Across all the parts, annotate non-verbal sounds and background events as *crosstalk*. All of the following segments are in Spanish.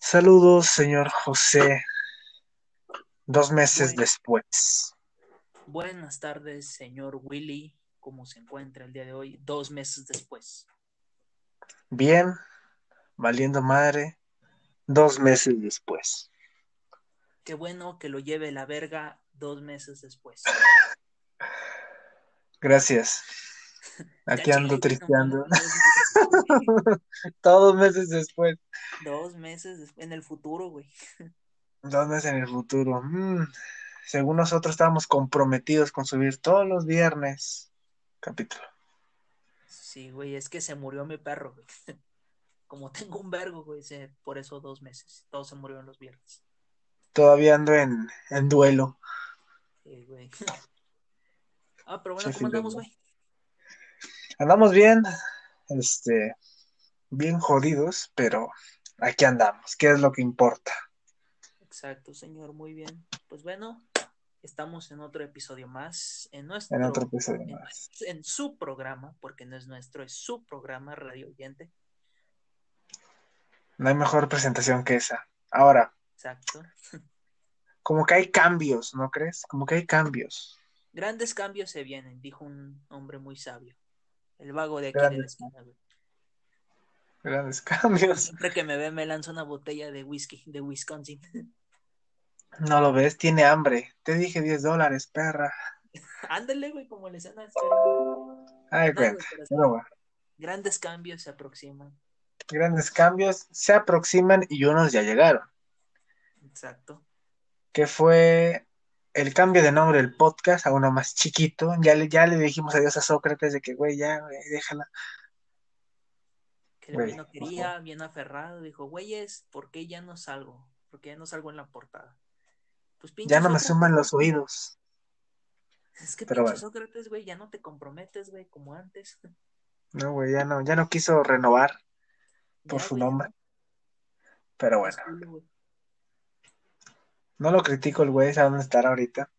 Saludos, señor José. Dos meses después. Buenas tardes, señor Willy. ¿Cómo se encuentra el día de hoy? Dos meses después. Bien, valiendo madre. Dos meses después. Qué bueno que lo lleve la verga dos meses después. *laughs* Gracias. Aquí Ya ando tristeando. Todos *laughs* meses después. dos meses en el futuro, güey. Dos meses en el futuro. Mm, Según nosotros estábamos comprometidos con subir todos los viernes capítulo. Sí, güey, es que se murió mi perro, güey. *laughs* Como tengo un vergo, güey, se- por eso dos meses. Todos se murieron los viernes. Todavía ando en, en duelo. Sí, güey. *laughs* Ah, pero bueno, Sí, ¿cómo andamos, güey. Andamos bien, este, bien jodidos, pero aquí andamos. ¿Qué es lo que importa? Exacto, señor, muy bien. Pues bueno, estamos en otro episodio más, en nuestro, En otro episodio en, más. en su programa, porque no es nuestro, es su programa Radio Oyente. No hay mejor presentación que esa. Ahora, Exacto. *laughs* como que hay cambios, ¿no crees? Como que hay cambios. Grandes cambios se vienen, dijo un hombre muy sabio. El vago de aquí de la Grandes. esquina, güey. Grandes cambios. Siempre que me ve me lanza una botella de whisky de Wisconsin. *laughs* No lo ves, tiene hambre. Te dije 10 dólares, perra. Ándale, güey, como le escena No, Ay, güey, cuenta. pero Pero bueno, grandes cambios se aproximan. grandes cambios se aproximan y unos ya llegaron. Exacto. Que fue el cambio de nombre del podcast a uno más chiquito. Ya le, ya le dijimos adiós a Sócrates de que, güey, ya, güey, déjala. Que el Güey, no quería, bien aferrado, dijo, güeyes, ¿por qué ya no salgo? ¿Por qué ya no salgo en la portada? Pues pinche Ya no me suman los oídos. Es que Pero pinche bueno. Sócrates, güey, ya no te comprometes, güey, como antes. *laughs* No, güey, ya no, ya no quiso renovar por Ya, su güey, nombre. no. Pero bueno. No lo critico el güey, sabe dónde estará ahorita.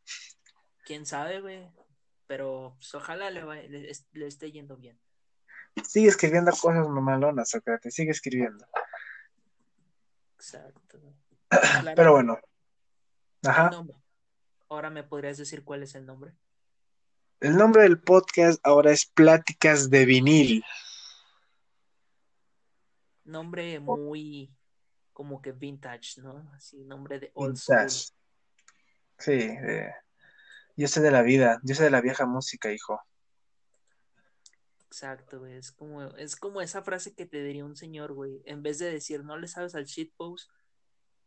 Quién sabe, güey. Pero pues, ojalá le, vaya- le, es- le esté yendo bien. Sigue escribiendo cosas mamalonas, Sócrates, sigue escribiendo. Exacto. *clears throat* Pero bueno, ajá. Ahora me podrías decir cuál es el nombre. El nombre del podcast ahora es Pláticas de Vinil. Nombre muy como que vintage, ¿no? Así, nombre de old Vintage. school. Sí, eh, yo sé de la vida, yo sé de la vieja música, hijo. Exacto, güey. Es como, es como esa frase que te diría un señor, güey. En vez de decir no le sabes al shitpost,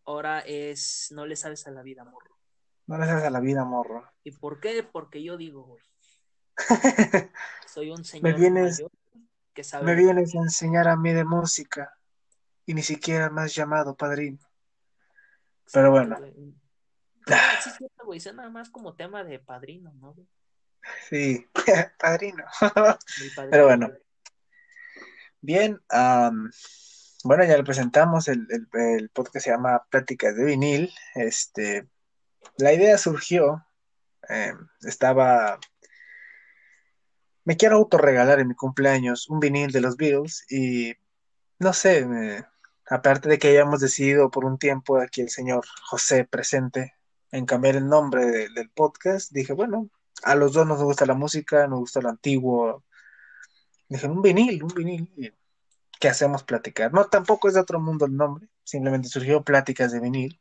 ahora es no le sabes a la vida, morro. No le sabes a la vida, morro. ¿Y por qué? Porque yo digo, güey. *laughs* Soy un Me señor vienes, mayor que sabe me vienes a enseñar a mí de música y ni siquiera has llamado padrino. Pero bueno. Güey. Ah, sí, es cierto, güey. Suena más como tema de padrino, ¿no? güey? Sí, *laughs* padrino. Pero bueno. Bien, am, bueno, ya le presentamos, el, el, el podcast se llama Pláticas de Vinil. Este, la idea surgió, eh, estaba, me quiero autorregalar en mi cumpleaños un vinil de los Beatles y no sé, me- aparte de que hayamos decidido por un tiempo aquí el señor José presente en cambiar el nombre de- del podcast, dije, bueno, a los dos nos gusta la música, nos gusta lo antiguo. Dije, un vinil, un vinil. ¿Qué hacemos platicar? No, tampoco es de otro mundo el nombre, simplemente surgió Pláticas de Vinil.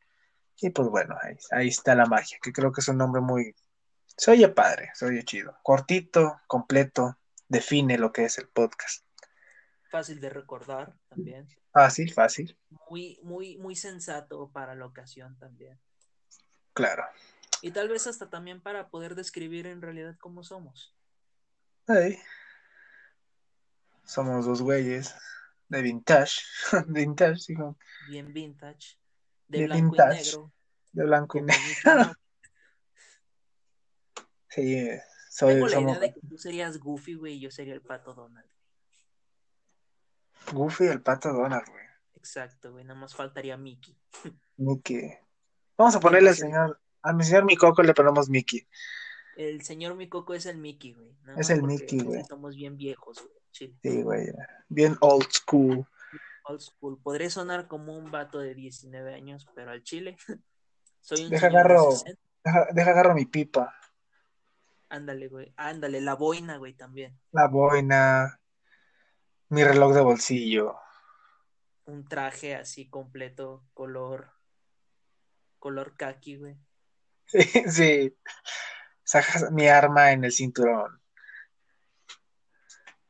Y pues bueno, ahí, ahí está la magia, que creo que es un nombre muy... Se oye padre, se oye chido. Cortito, completo, define lo que es el podcast. Fácil de recordar también. Fácil, fácil, Muy, muy, muy sensato para la ocasión también. claro. Y tal vez hasta también para poder describir en realidad cómo somos. Ahí. Somos dos güeyes de vintage, *laughs* vintage, digo, Bien vintage. De, De blanco vintage. y negro. de blanco y negro. *laughs* Sí, soy, Tengo la somos idea de que tú serías Goofy, güey, y yo sería el pato Donald. Goofy y el pato Donald, güey. Exacto, güey. Nada más faltaría Mickey. *laughs* Mickey. Vamos a ponerle al señor, a mi señor Micoco le ponemos Mickey. El señor Micoco es el Mickey, güey. Es el Mickey, güey. Estamos bien viejos, güey. Chile. Sí, güey. Bien old school. Old school. Podría sonar como un vato de 19 años, pero al chile *laughs* soy un Deja de agarro, 60. deja, deja agarro mi pipa, Ándale, güey. Ándale, la boina, güey, también. la boina, mi reloj de bolsillo. Un traje así completo, color, color kaki, güey. *laughs* Sí, sí. Sacas mi arma en el cinturón.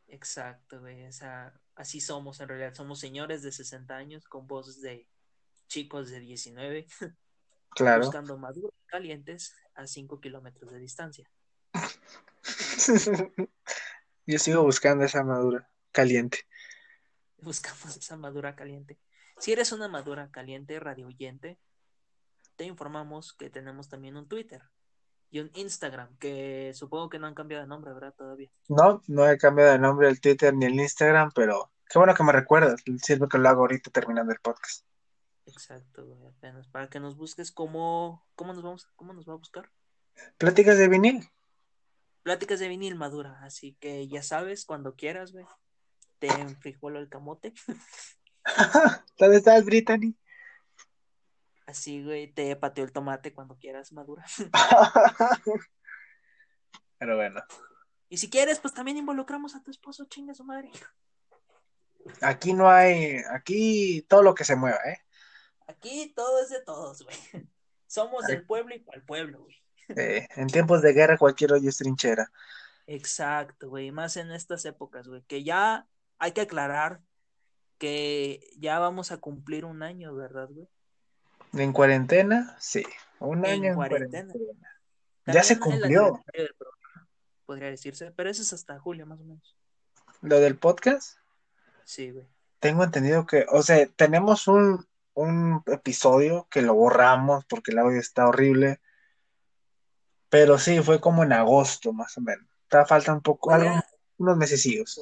Exacto, güey. O sea, así somos en realidad. Somos señores de 60 años con voces de chicos de 19 *laughs* Claro. buscando maduros calientes a 5 kilómetros de distancia. *laughs* Yo sigo buscando esa madura caliente. Buscamos esa madura caliente. Si eres una madura caliente, radio oyente, te informamos que tenemos también un Twitter y un Instagram, que supongo que no han cambiado de nombre, ¿verdad? Todavía. No, no he cambiado de nombre el Twitter ni el Instagram, pero qué bueno que me recuerdas. Sirve que lo hago ahorita terminando el podcast. Exacto, güey, apenas. Para que nos busques cómo, cómo nos vamos, cómo nos va a buscar. Pláticas de vinil. Pláticas de vinil madura, así que ya sabes, cuando quieras, güey. Te enfrijolo el camote. *laughs* ¿Dónde estás, Brittany? Así, güey, te pateo el tomate cuando quieras, madura. *laughs* Pero bueno, Y si quieres, pues también involucramos a tu esposo, chinga su madre. aquí no hay, aquí todo lo que se mueva, ¿eh? Aquí todo es de todos, güey. Somos del pueblo y para el pueblo, güey. Eh, en tiempos de guerra cualquier hoyo es trinchera. Exacto, güey. Más en estas épocas, güey. Que ya hay que aclarar que ya vamos a cumplir un año, ¿verdad, güey? En cuarentena, sí. Un En año en cuarentena. Ya se cumplió. programa, Podría decirse, pero eso es hasta julio, más o menos. Lo del podcast, Sí, güey. tengo entendido que, o sea, tenemos un, un episodio que lo borramos porque el audio está horrible. Pero sí, fue como en agosto, más o menos. Está falta un poco, algo, unos mesecillos.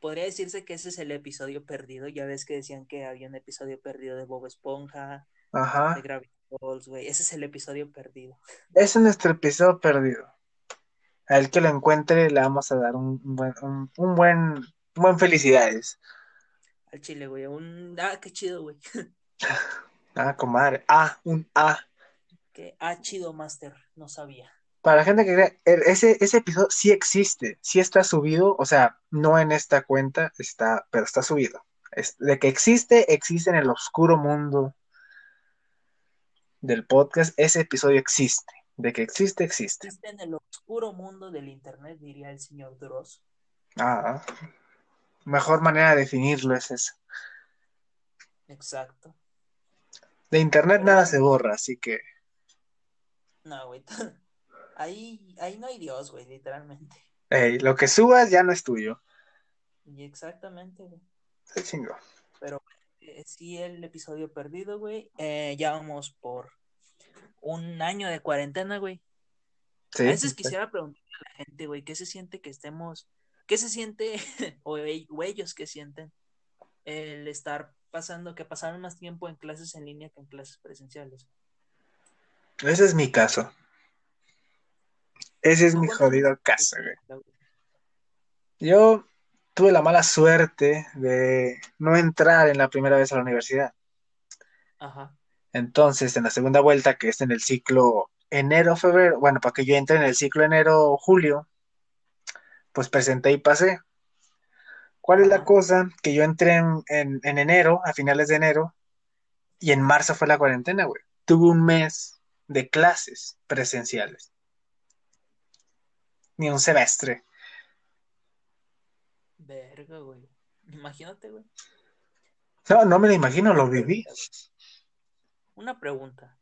Podría- decirse que ese es el episodio perdido. Ya ves que decían que había un episodio perdido de Bob Esponja, de Ajá. Gravity Falls, güey. Ese es el episodio perdido. Ese es nuestro episodio perdido. Al que lo encuentre le vamos a dar un, buen, un, un buen, un buen felicidades. Al chile, güey. Un... Ah, qué chido, güey. *laughs* Ah, comadre. Ah, un A. Que ah, chido, Master. No sabía. Para la gente que cree, el- ese, ese episodio sí existe, sí está subido, o sea, no en esta cuenta, está, pero está subido. Es- de que existe, existe en el oscuro mundo del podcast, ese episodio existe. De que existe, existe. Existe en el oscuro mundo del internet, diría el señor Dross. Ah, mejor manera de definirlo es esa. Exacto. De internet Pero nada se borra, así que No, güey. *laughs* Ahí, ahí no hay Dios, güey, literalmente. ey, lo que subas ya no es tuyo. Y exactamente, güey. Se chingó. Pero eh, sí, el episodio perdido, güey. Eh, ya vamos por un año de cuarentena, güey. Sí, A veces quisiera preguntarle a la gente, güey, ¿qué se siente que estemos, qué se siente, *laughs* o, e- o ellos qué sienten, el estar pasando, que pasaron más tiempo en clases en línea que en clases presenciales? ese es mi caso. Ese es mi jodido caso, güey. Yo tuve la mala suerte de no entrar en la primera vez a la universidad. Ajá, Entonces, en la segunda vuelta, que es en el ciclo enero-febrero, bueno, para que yo entre en el ciclo enero-julio, pues presenté y pasé. ¿Cuál es la cosa? Que yo entré en, en- en enero, a finales de enero, y en marzo fue la cuarentena, güey. Tuve un mes de clases presenciales. Ni un semestre. verga, güey. Imagínate, güey. No, no me lo imagino, lo viví. Una pregunta.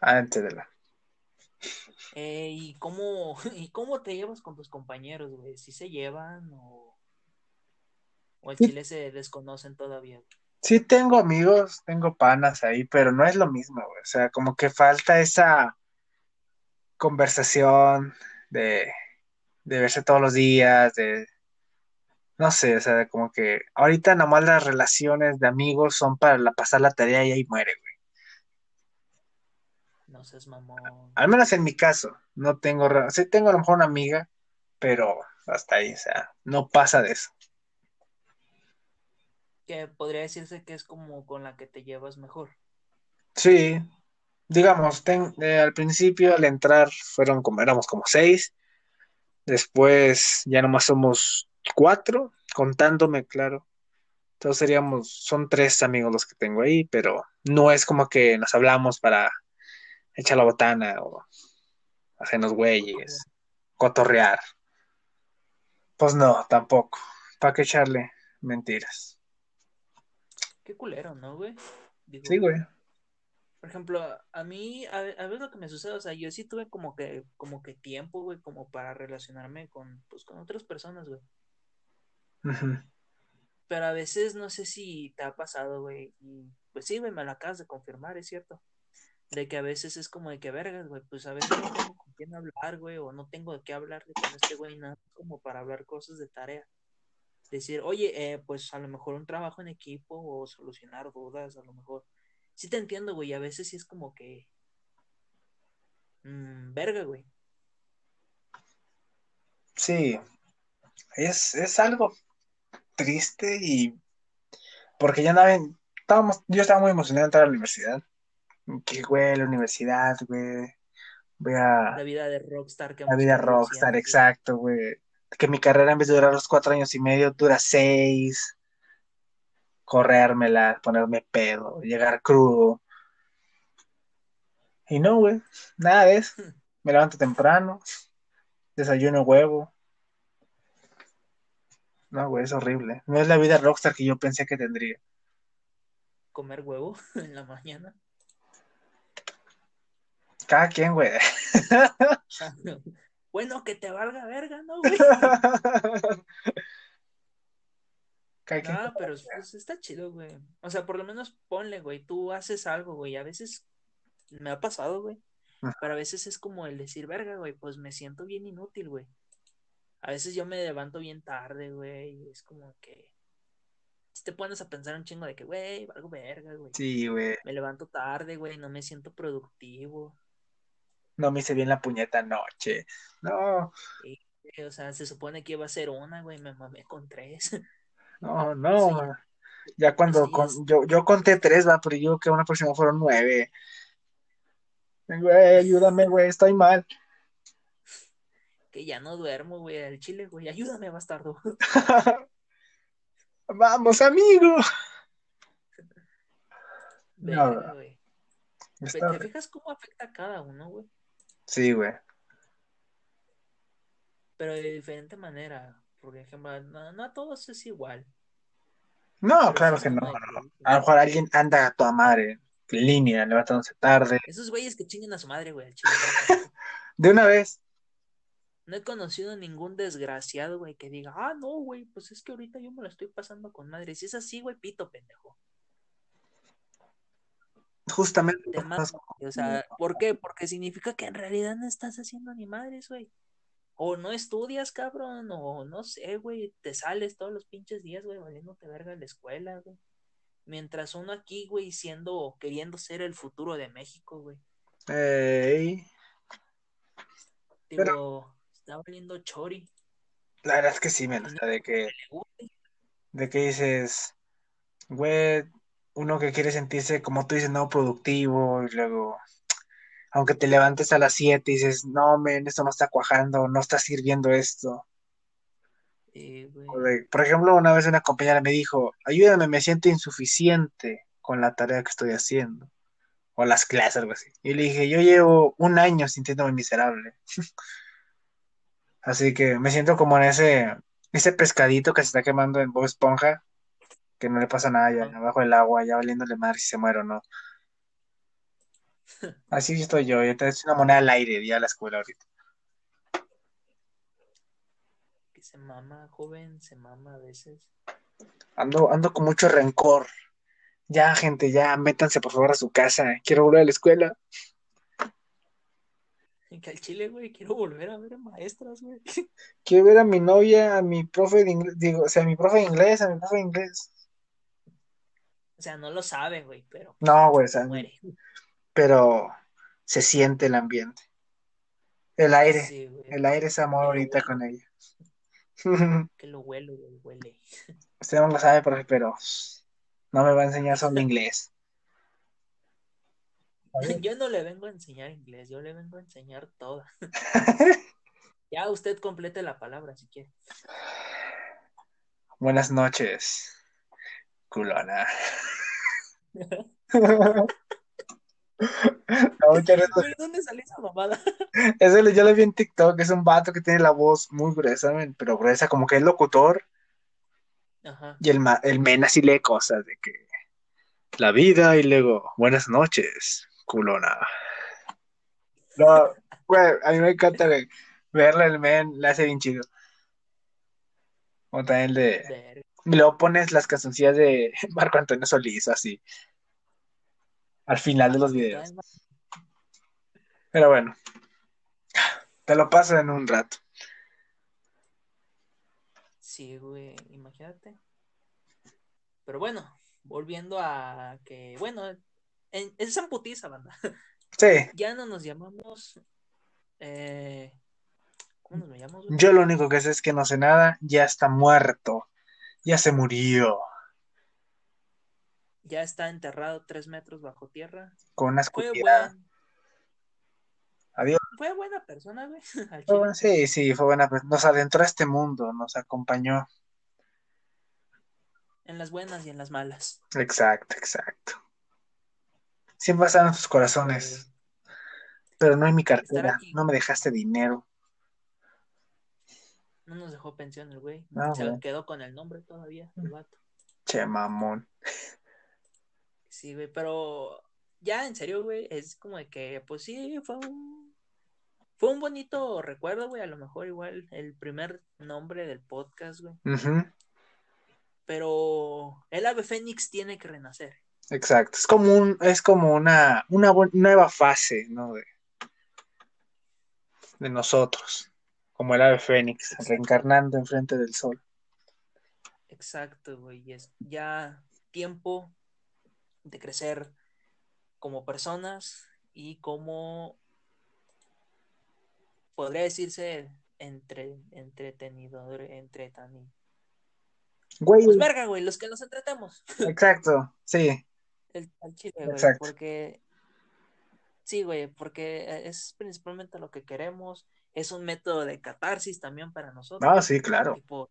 Antes de la. Eh, ¿y cómo, *laughs* y cómo te llevas con tus compañeros, güey? ¿Si se llevan o, o el Sí. chile se desconocen todavía? Sí tengo amigos, tengo panas ahí, pero no es lo mismo, güey. O sea, como que falta esa conversación de, de verse todos los días, de, no sé, o sea, como que ahorita nomás las relaciones de amigos son para la, pasar la tarea y ahí muere, güey. No seas mamón. Al menos en mi caso, no tengo, sí tengo a lo mejor una amiga, pero hasta ahí, o sea, no pasa de eso. Que podría decirse que es como con la que te llevas mejor. Sí, digamos, ten- eh, al principio al entrar fueron como, éramos como seis, después ya nomás somos cuatro, contándome, claro. Entonces seríamos, son tres amigos los que tengo ahí, pero no es como que nos hablamos para echar la botana o hacernos güeyes, cotorrear. Pues no, tampoco. ¿Para qué echarle mentiras? Qué culero, ¿no, güey? Digo, Sí, güey. Por ejemplo, a mí, a, a veces lo que me sucede, o sea, yo sí tuve como que, como que tiempo, güey, como para relacionarme con, pues, con otras personas, güey. Pero a veces no sé si te ha pasado, güey. Y pues sí, güey, me lo acabas de confirmar, es cierto. De que a veces es como de que vergas, güey. Pues a veces no tengo con quién hablar, güey. O no tengo de qué hablar de con este güey, nada como para hablar cosas de tarea. Decir, oye, eh, pues a lo mejor un trabajo en equipo o solucionar dudas, a lo mejor. Sí te entiendo, güey. A veces sí es como que. mm, verga, güey. Sí, es, es algo triste y porque ya andaba en- estábamos, yo estaba muy emocionado de entrar a la universidad. Que güey, la universidad, güey. Voy La a vida de rockstar que la vida rockstar, exacto, güey. Que mi carrera en vez de durar los cuatro años y medio, dura seis. Corrérmela, ponerme pedo, llegar crudo. Y no, güey, nada de eso. Me levanto temprano, desayuno huevo. No, güey, es horrible. No es la vida rockstar que yo pensé que tendría. Comer huevo *laughs* en la mañana. Cada quien, güey. *laughs* Bueno, que te valga verga, ¿no, *laughs* güey? No, pero pues, está chido, güey. O sea, por lo menos ponle, güey. Tú haces algo, güey. A veces me ha pasado, güey. Ajá. Pero a veces es como el decir, verga, güey, pues me siento bien inútil, güey. A veces yo me levanto bien tarde, güey. Y es como que. Si te pones a pensar un chingo de que, güey, valgo verga, güey. Sí, güey. Me levanto tarde, güey. No me siento productivo. No me hice bien la puñeta anoche. No, Y, o sea, se supone que iba a ser una, güey. Me mamé con tres. *laughs* no, no. Ya cuando Sí, con- yo, yo conté tres, va, pero yo que una persona fueron nueve. Güey, ayúdame, güey, estoy mal. *laughs* que ya no duermo, güey, al chile, güey. Ayúdame, bastardo. *laughs* Vamos, amigo. *laughs* No, Verga, güey. Está- ¿Te fijas cómo afecta a cada uno, güey? Sí, güey. Pero de diferente manera. Por ejemplo, no, no a todos es igual. No, Pero claro que no, A lo mejor alguien anda a toda madre, en línea, levantándose tarde. Esos güeyes que chinguen a su madre, güey. *laughs* De una vez. No he conocido ningún desgraciado, güey, que diga, ah, no, güey, pues es que ahorita yo me lo estoy pasando con madre. Si es así, güey, pito, pendejo. Justamente. Güey. O sea, ¿por qué? Porque significa que en realidad no estás haciendo ni madres, güey. O no estudias, cabrón, o no sé, güey, te sales todos los pinches días, güey, valiéndote verga en la escuela, güey. Mientras uno aquí, güey, siendo, queriendo ser el futuro de México, güey. Ey, Digo, está valiendo chori. la verdad es que sí, men, o sea, de que, de que dices, güey, uno que quiere sentirse, como tú dices, no productivo, y luego, aunque te levantes a las 7 y dices, no, men, esto no está cuajando, no está sirviendo esto. Eh, por ejemplo, una vez una compañera me dijo, ayúdame, me siento insuficiente con la tarea que estoy haciendo. O las clases, algo así. Y le dije, yo llevo un año sintiéndome miserable. *laughs* Así que me siento como en ese, ese pescadito que se está quemando en Bob Esponja, que no le pasa nada ya, abajo del agua, ya valiéndole madre si se muere o no. Así estoy yo, yo te una moneda al aire ya a la escuela ahorita. Que se mama, joven, se mama a veces. Ando, ando con mucho rencor. Ya, gente, ya, métanse por favor a su casa. Quiero volver a la escuela. Que al chile, güey, quiero volver a ver a maestras, güey. *laughs* Quiero ver a mi novia, a mi profe de inglés, digo, o sea, a mi profe de inglés, a mi profe de inglés. O sea, no lo sabe, güey, pero No, güey, o sea, muere. Pero se siente el ambiente. El aire, Sí, el aire es amor Que lo ahorita huele. con ella. *laughs* Que lo huelo, güey, huele. Usted no lo sabe, profe, pero No me va a enseñar solo inglés. *laughs* Yo no le vengo a enseñar inglés, yo le vengo a enseñar todo. *laughs* ya usted complete la palabra si quiere. Buenas noches, culona. *laughs* No, ¿Dónde salió esa mamada? *laughs* Ese yo lo vi en TikTok, es un vato que tiene la voz muy gruesa, pero gruesa, como que es locutor, Ajá. y el, el men así lee cosas de que la vida y luego buenas noches, culona. No, güey, a mí me encanta güey, verle el men, le hace bien chido. O también el de... Y luego pones las cancioncillas de *laughs* Marco Antonio Solís, así. Al final de los videos. Pero bueno, te lo paso en un rato. Sí, güey, imagínate. Pero bueno, volviendo a que, bueno, en, es en putiza, banda. Sí, Ya no nos llamamos. Eh, ¿Cómo nos llamamos? güey? yo lo único que sé es que no sé nada, ya está muerto, ya se murió, Ya está enterrado tres metros bajo tierra. con una Fue escupida. Adiós. fue buena persona, güey. *laughs* Sí, sí, fue buena. pues, Nos adentró a este mundo, nos acompañó. En las buenas y en las malas. Exacto, exacto. Siempre están en tus corazones, pero no en mi cartera. No me dejaste dinero. No nos dejó pensión el güey. No, Se güey. quedó con el nombre todavía, el vato. Che, mamón. Sí, güey, pero ya en serio, güey, es como de que, pues sí, fue un, fue un bonito recuerdo, güey, a lo mejor igual el primer nombre del podcast, güey, pero el ave fénix tiene que renacer. Exacto. Es como un, es como una, una nueva fase, ¿no? De, de nosotros. Como el ave fénix, reencarnando enfrente del sol. Exacto, güey, y es ya tiempo de crecer como personas y como, podría decirse, entre, entretenidor, entretenido. Güey, Pues verga, güey, los que nos entretemos. exacto, sí. El, chile, güey, Exacto. porque sí, güey, porque es principalmente lo que queremos. Es un método de catarsis también para nosotros. Ah, sí, claro. Tipo,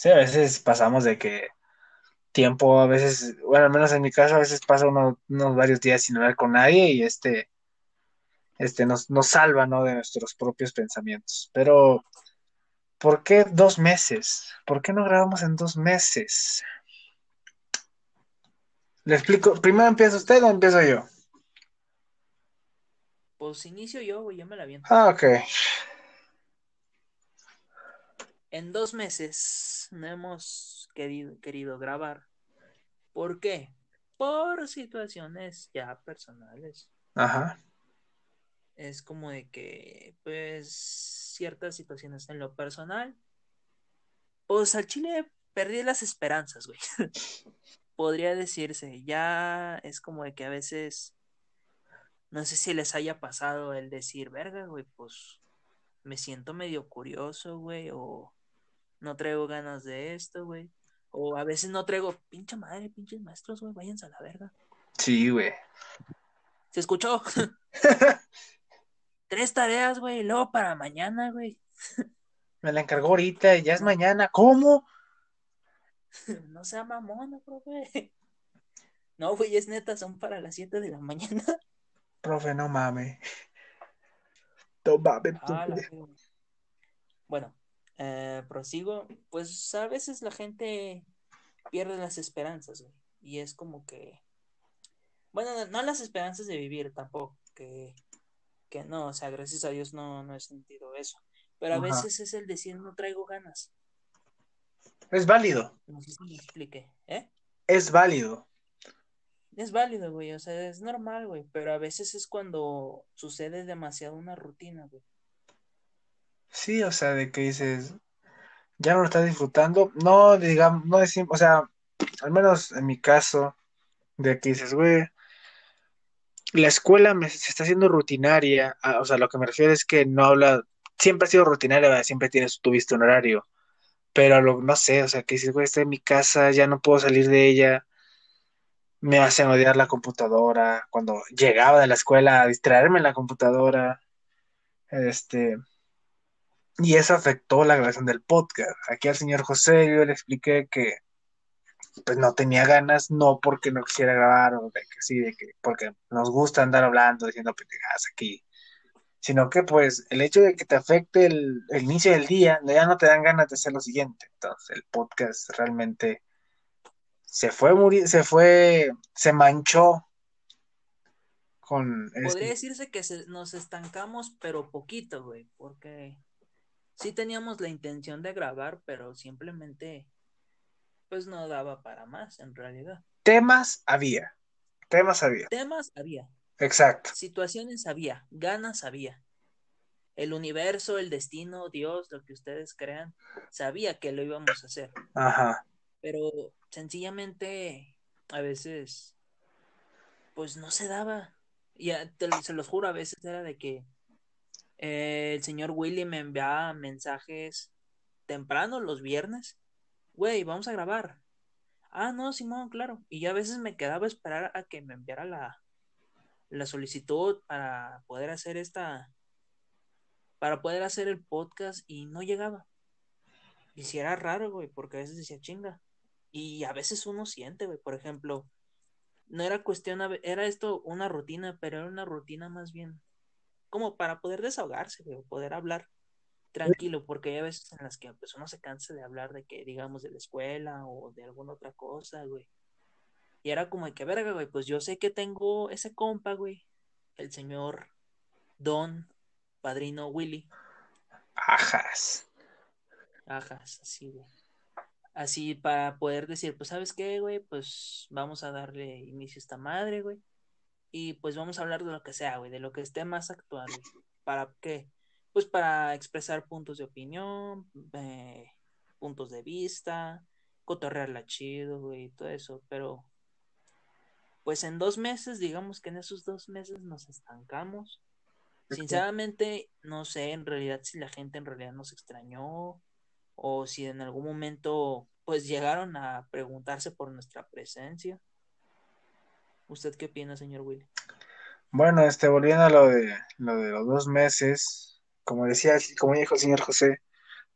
Sí, a veces pasamos de que tiempo, a veces, bueno, al menos en mi caso, a veces pasa uno- unos varios días sin hablar con nadie y este, este nos, nos salva, ¿no? De nuestros propios pensamientos. Pero, ¿por qué dos meses? ¿Por qué no grabamos en dos meses? Le explico, ¿primero empieza usted o empiezo yo? pues inicio yo, güey, yo me la viento. Ah, ok. En dos meses no hemos querido, querido grabar. ¿Por qué? Por situaciones ya personales. Ajá. Es como de que, pues, ciertas situaciones en lo personal. Pues al Chile perdí las esperanzas, güey. *laughs* Podría decirse. Ya es como de que a veces. No sé si les haya pasado el decir, verga, güey, pues me siento medio curioso, güey, o no traigo ganas de esto, güey. O a veces no traigo, pinche madre, pinches maestros, güey, váyanse a la verga. Sí, güey. ¿Se escuchó? *laughs* Tres tareas, güey, luego para mañana, güey. Me la encargó ahorita y ya es mañana. ¿Cómo? *laughs* No sea mamona, profe. No, güey, es neta, son para las 7 de la mañana. Profe, no mames. No mames, Ah. Bueno, eh, prosigo. Pues a veces la gente pierde las esperanzas, güey. Y es como que. Bueno, no, no las esperanzas de vivir tampoco. Que, que no, o sea, gracias a Dios no, no he sentido eso. Pero a Ajá. veces es el decir no traigo ganas. Es válido. No sé si me explique, ¿eh? Es válido. Es válido, güey, o sea, es normal, güey, pero a veces es cuando sucede demasiado una rutina, güey. Sí, o sea, de que dices, ya no lo estás disfrutando. No, digamos, no decimos, o sea, al menos en mi caso, de que dices, güey, la escuela me, se está haciendo rutinaria. Ah, o sea, lo que me refiero es que no habla, siempre ha sido rutinaria, siempre tienes, tuviste un horario. pero lo, no sé, o sea, que si güey, estoy en mi casa, ya no puedo salir de ella, me hacen odiar la computadora, cuando llegaba de la escuela a distraerme en la computadora, este, y eso afectó la grabación del podcast. Aquí al señor José yo le expliqué que pues no tenía ganas, no porque no quisiera grabar o de que sí, de que porque nos gusta andar hablando, diciendo pendejadas aquí, sino que pues el hecho de que te afecte el, inicio del día, ya no te dan ganas de hacer lo siguiente. Entonces el podcast realmente se fue se fue, se manchó con Podría este, decirse que se- nos estancamos, pero poquito, güey, porque sí teníamos la intención de grabar, pero simplemente, pues no daba para más, en realidad. temas había, temas había, Temas había, exacto, situaciones había, ganas había. El universo, el destino, Dios, lo que ustedes crean, sabía que lo íbamos a hacer, ajá, pero sencillamente a veces, pues no se daba. Y a- te lo- se los juro, a veces era de que eh, el señor Willy me enviaba mensajes temprano los viernes. Güey, vamos a grabar. Ah, no, Simón, claro. Y yo a veces me quedaba a esperar a que me enviara la, la solicitud para poder hacer esta, para poder hacer el podcast y no llegaba. Y si era raro, güey, porque a veces decía chinga. Y a veces uno siente, güey, por ejemplo, no era cuestión, era esto una rutina, pero era una rutina más bien como para poder desahogarse, güey, poder hablar tranquilo, porque hay veces en las que pues uno se cansa de hablar de que, digamos, de la escuela o de alguna otra cosa, güey. Y era como de que, verga, güey, pues yo sé que tengo ese compa, güey, el señor Don, padrino Willy, ajas, ajá, así, güey. Así para poder decir, pues, ¿sabes qué, güey? Pues vamos a darle inicio a esta madre, güey. Y pues vamos a hablar de lo que sea, güey, de lo que esté más actual, güey. ¿Para qué? Pues para expresar puntos de opinión, eh, puntos de vista, cotorrearla chido, güey, y todo eso. Pero, pues en dos meses, digamos que en esos dos meses nos estancamos. Sinceramente, no sé en realidad si la gente en realidad nos extrañó o si en algún momento, pues llegaron a preguntarse por nuestra presencia. ¿Usted qué opina, señor Willy? Bueno, este, volviendo a lo de, lo de los dos meses, como decía, como dijo el señor José,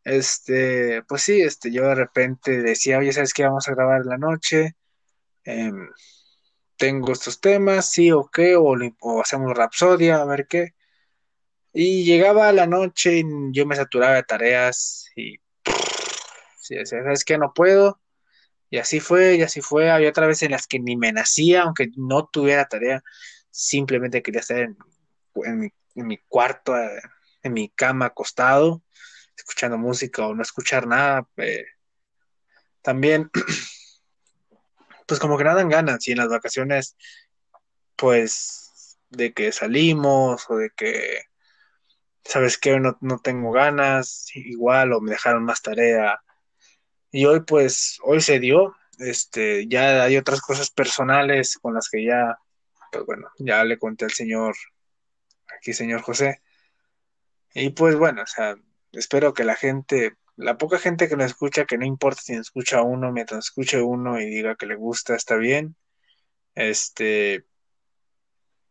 este, pues sí, este, yo de repente decía, oye, ¿sabes qué? Vamos a grabar en la noche, em, tengo estos temas, sí o qué, o, hacemos Rapsodia, a ver qué. Y llegaba la noche y yo me saturaba de tareas y sí, ¿sabes qué? No puedo. Y así fue, y así fue. Había otras veces en las que ni me nacía, aunque no tuviera tarea, simplemente quería estar en, mi, en mi cuarto, eh, en mi cama, acostado, escuchando música o no escuchar nada. eh. También, *clears throat* pues como que no dan ganas, y en las vacaciones, pues, de que salimos o de que, ¿sabes qué? No, no tengo ganas, igual, o me dejaron más tarea. Y hoy, pues, hoy se dio. Este, ya hay otras cosas personales con las que ya, pues bueno, ya le conté al señor, aquí señor José. Y pues bueno, o sea, espero que la gente, la poca gente que nos escucha, que no importa si escucha uno, mientras escuche uno y diga que le gusta, está bien. Este,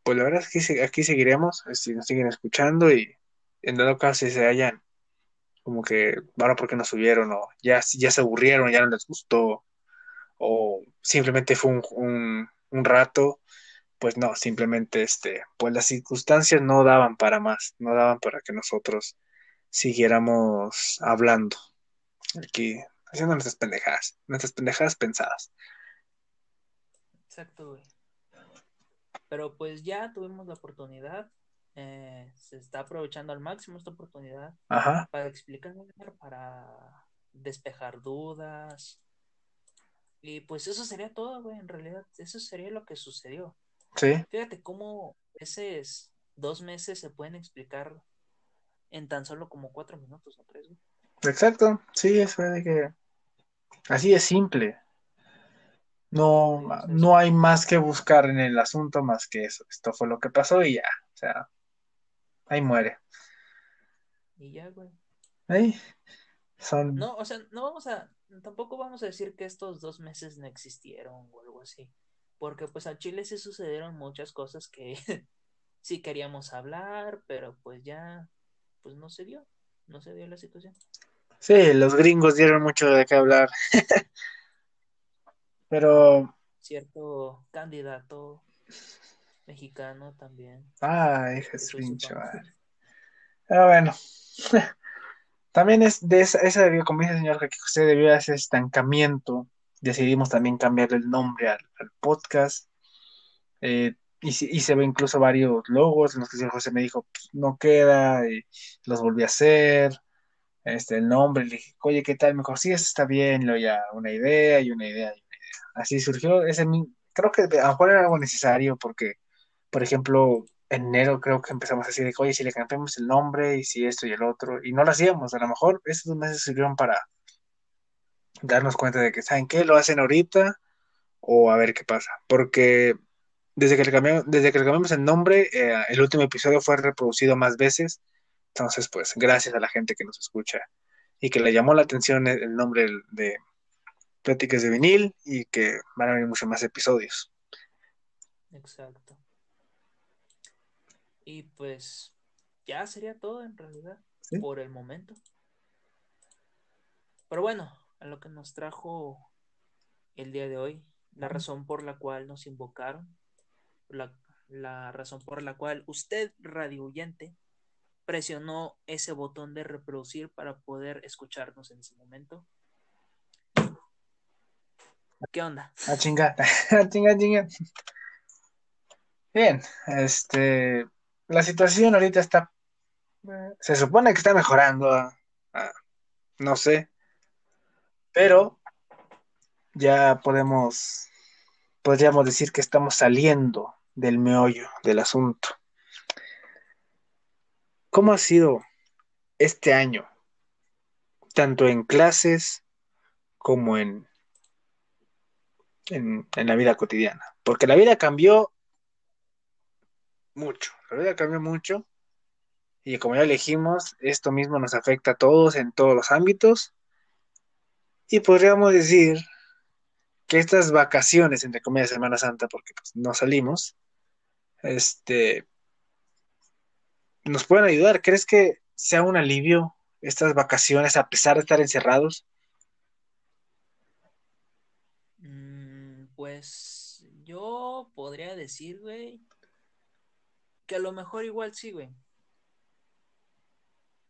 pues la verdad es que aquí seguiremos, si nos siguen escuchando y en dado caso si se hayan como que, ahora porque nos subieron o ya, ya se aburrieron, ya no les gustó o simplemente fue un, un, un rato, pues no, simplemente este, pues las circunstancias no daban para más, no daban para que nosotros siguiéramos hablando aquí, haciendo nuestras pendejadas, nuestras pendejadas pensadas. Exacto, güey. Pero pues ya tuvimos la oportunidad. Eh, se está aprovechando al máximo esta oportunidad Ajá, para explicar, para despejar dudas. Y pues eso sería todo, güey. En realidad, eso sería lo que sucedió. sí, Fíjate cómo esos dos meses se pueden explicar en tan solo como cuatro minutos o tres, güey. exacto, sí, eso es de que así es simple. No, no hay más que buscar en el asunto más que eso. Esto fue lo que pasó y ya, o sea, ahí muere. Y ya, güey. Ahí, Son... No, o sea, no vamos a, tampoco vamos a decir que estos dos meses no existieron o algo así. Porque pues a Chile sí sucedieron muchas cosas que *laughs* sí queríamos hablar, pero pues ya, pues no se dio, no se dio la situación. Sí, los gringos dieron mucho de qué hablar. *laughs* pero... Cierto candidato mexicano también. Ay, Jesús, Pero bueno. *laughs* También es de esa, esa debió, como dice el señor que usted debió a ese estancamiento. Decidimos también cambiarle el nombre al, podcast. Eh, y, y, se ve incluso varios logos en los que el señor José me dijo, pues, no queda, y los volví a hacer. Este, el nombre, le dije, oye, ¿qué tal? Mejor sí, eso está bien, lo ya una idea y una idea y una idea. Así surgió ese, creo que a lo mejor era algo necesario porque, por ejemplo, en enero creo que empezamos a decir, oye, si le cambiamos el nombre y si esto y el otro, y no lo hacíamos, a lo mejor esos dos meses sirvieron para darnos cuenta de que, ¿saben qué? Lo hacen ahorita o a ver qué pasa, porque desde que le cambiamos, desde que le cambiamos el nombre, eh, el último episodio fue reproducido más veces, entonces pues gracias a la gente que nos escucha y que le llamó la atención el, nombre de Pláticas de Vinil y que van a venir muchos más episodios. Exacto. Y pues ya sería todo en realidad, por el momento. Pero bueno, a lo que nos trajo el día de hoy, la razón por la cual nos invocaron, la, la razón por la cual usted, radio oyente, presionó ese botón de reproducir para poder escucharnos en ese momento. ¿Qué onda? A chingar, a chingar, chingar. Bien, este, la situación ahorita está, se supone que está mejorando, ah, ah, no sé, pero ya podemos, podríamos decir que estamos saliendo del meollo del asunto. ¿Cómo ha sido este año, tanto en clases como en, en, en la vida cotidiana? Porque la vida cambió mucho, la vida cambió mucho y como ya elegimos, esto mismo nos afecta a todos en todos los ámbitos y podríamos decir que estas vacaciones, entre comillas, Semana Santa, porque pues, no salimos, este, nos pueden ayudar. ¿Crees que sea un alivio estas vacaciones a pesar de estar encerrados? Mm, pues yo podría decir, güey, que a lo mejor igual sí, güey.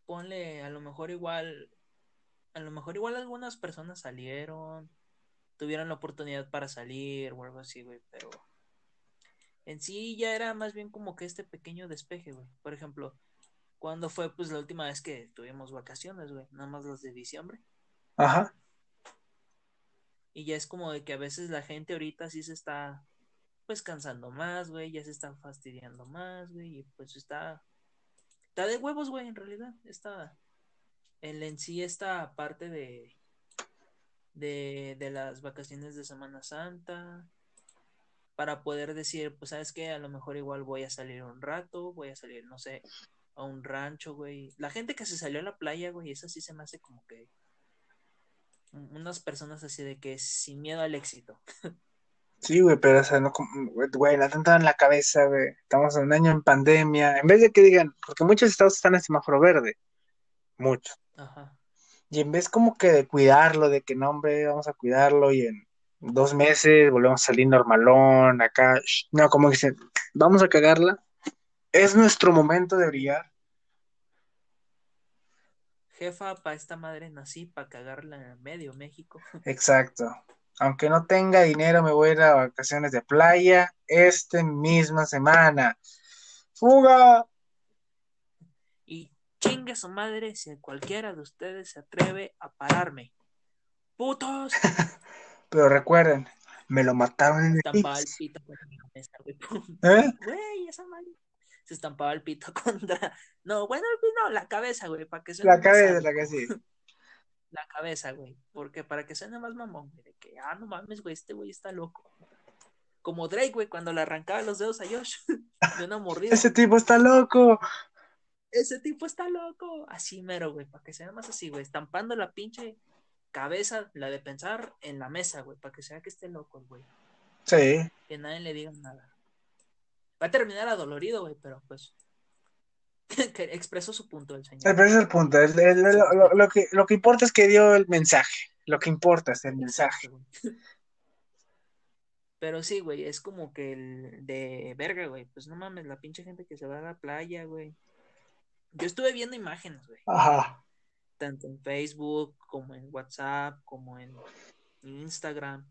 Ponle, a lo mejor igual, a lo mejor igual algunas personas salieron, tuvieron la oportunidad para salir o algo así, güey, pero en sí ya era más bien como que este pequeño despeje, güey. Por ejemplo, cuando fue pues la última vez que tuvimos vacaciones, güey? Nada más las de diciembre. Ajá. Y ya es como de que a veces la gente ahorita sí se está pues cansando más, güey, ya se están fastidiando más, güey, y pues está, está de huevos, güey, en realidad, está, el en sí esta parte de, de, de las vacaciones de Semana Santa, para poder decir, pues, ¿sabes qué? A lo mejor igual voy a salir un rato, voy a salir, no sé, a un rancho, güey. La gente que se salió a la playa, güey, eso sí se me hace como que unas personas así de que sin miedo al éxito. *laughs* Sí, güey, pero, o sea, no, güey, la tanto en la cabeza, güey. Estamos en un año en pandemia. En vez de que digan, porque muchos estados están en semáforo verde. Muchos. Ajá. Y en vez como que de cuidarlo, de que no, hombre, vamos a cuidarlo y en dos meses volvemos a salir normalón, acá. No, como dicen, vamos a cagarla. Es nuestro momento de brillar. Jefa, para esta madre nací, para cagarla en medio México. Exacto aunque no tenga dinero, me voy a ir a vacaciones de playa esta misma semana. ¡Fuga! Y chingue su madre si cualquiera de ustedes se atreve a pararme. ¡Putos! *laughs* Pero recuerden, me lo mataron en el estampaba el pito contra la mesa, güey. ¿Eh? Güey, esa madre. Se estampaba el pito *laughs* contra. No, bueno, no, la cabeza, güey, para que se. La cabeza, la que sí la cabeza, güey. Porque para que suene más mamón, de que, ah, no mames, güey, este güey está loco. Como Drake, güey, cuando le arrancaba los dedos a Josh *laughs* de una mordida. Ese tipo está loco. ese tipo está loco. Así mero, güey, para que sea más así, güey, estampando la pinche cabeza, la de pensar en la mesa, güey, para que sea que esté loco, güey. Sí. Que nadie le diga nada. Va a terminar adolorido, güey, pero pues *laughs* que expresó su punto el señor. Es el punto. el- el- lo, lo- lo que, lo que importa es que dio el mensaje. Lo que importa es el mensaje. *laughs* Pero sí, güey, es como que el de verga, güey. Pues no mames, la pinche gente que se va a la playa, güey. Yo estuve viendo imágenes, güey. Ajá. Tanto en Facebook, como en WhatsApp, como en Instagram.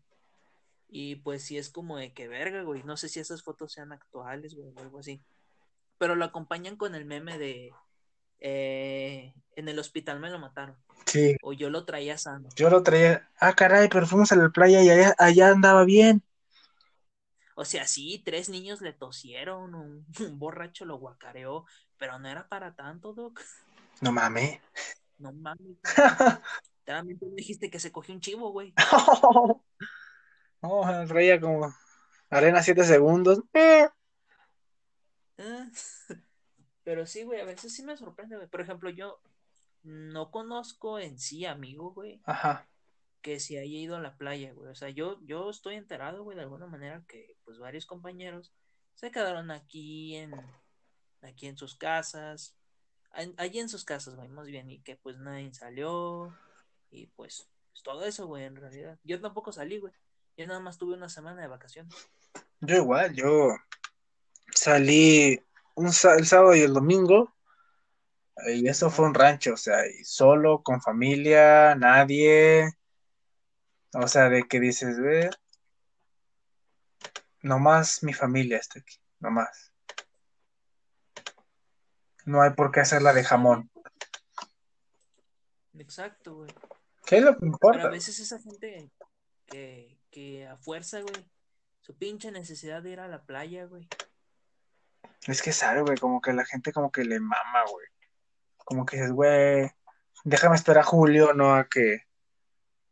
Y pues sí es como de que verga, güey. No sé si esas fotos sean actuales, güey, o algo así. Pero lo acompañan con el meme de eh, en el hospital me lo mataron. Sí. O yo lo traía sano. Yo lo traía. Ah, caray, pero fuimos a la playa y allá, allá andaba bien. O sea, sí, tres niños le tosieron, un, *laughs* un borracho lo guacareó, pero no era para tanto, Doc. No mames. No mames. *laughs* También tú me dijiste que se cogió un chivo, güey. *laughs* No, traía como arena 7 segundos. Eh. Ah, Pero sí, güey, a veces sí me sorprende, güey. Por ejemplo, yo no conozco en sí amigo, güey, Ajá. que se haya ido a la playa, güey. O sea, yo, yo estoy enterado, güey, de alguna manera que, pues, varios compañeros se quedaron aquí en, aquí en sus casas, en- allí en sus casas, güey, más bien, y que, pues, nadie salió, y, pues, pues, todo eso, güey, en realidad. Yo tampoco salí, güey. Yo nada más tuve una semana de vacaciones. Yo igual, yo salí un, el sábado y el domingo. Y eso fue un rancho, o sea, y solo, con familia, nadie. O sea, de que dices, ve, nomás mi familia está aquí, nomás. No hay por qué hacerla de jamón. Exacto, güey. ¿Qué es lo que Pero a importa? veces esa gente que, que a fuerza, güey, su pinche necesidad de ir a la playa, güey. Es que sabe, güey, como que la gente como que le mama, güey. Como que dices, güey, déjame esperar a julio, no a que,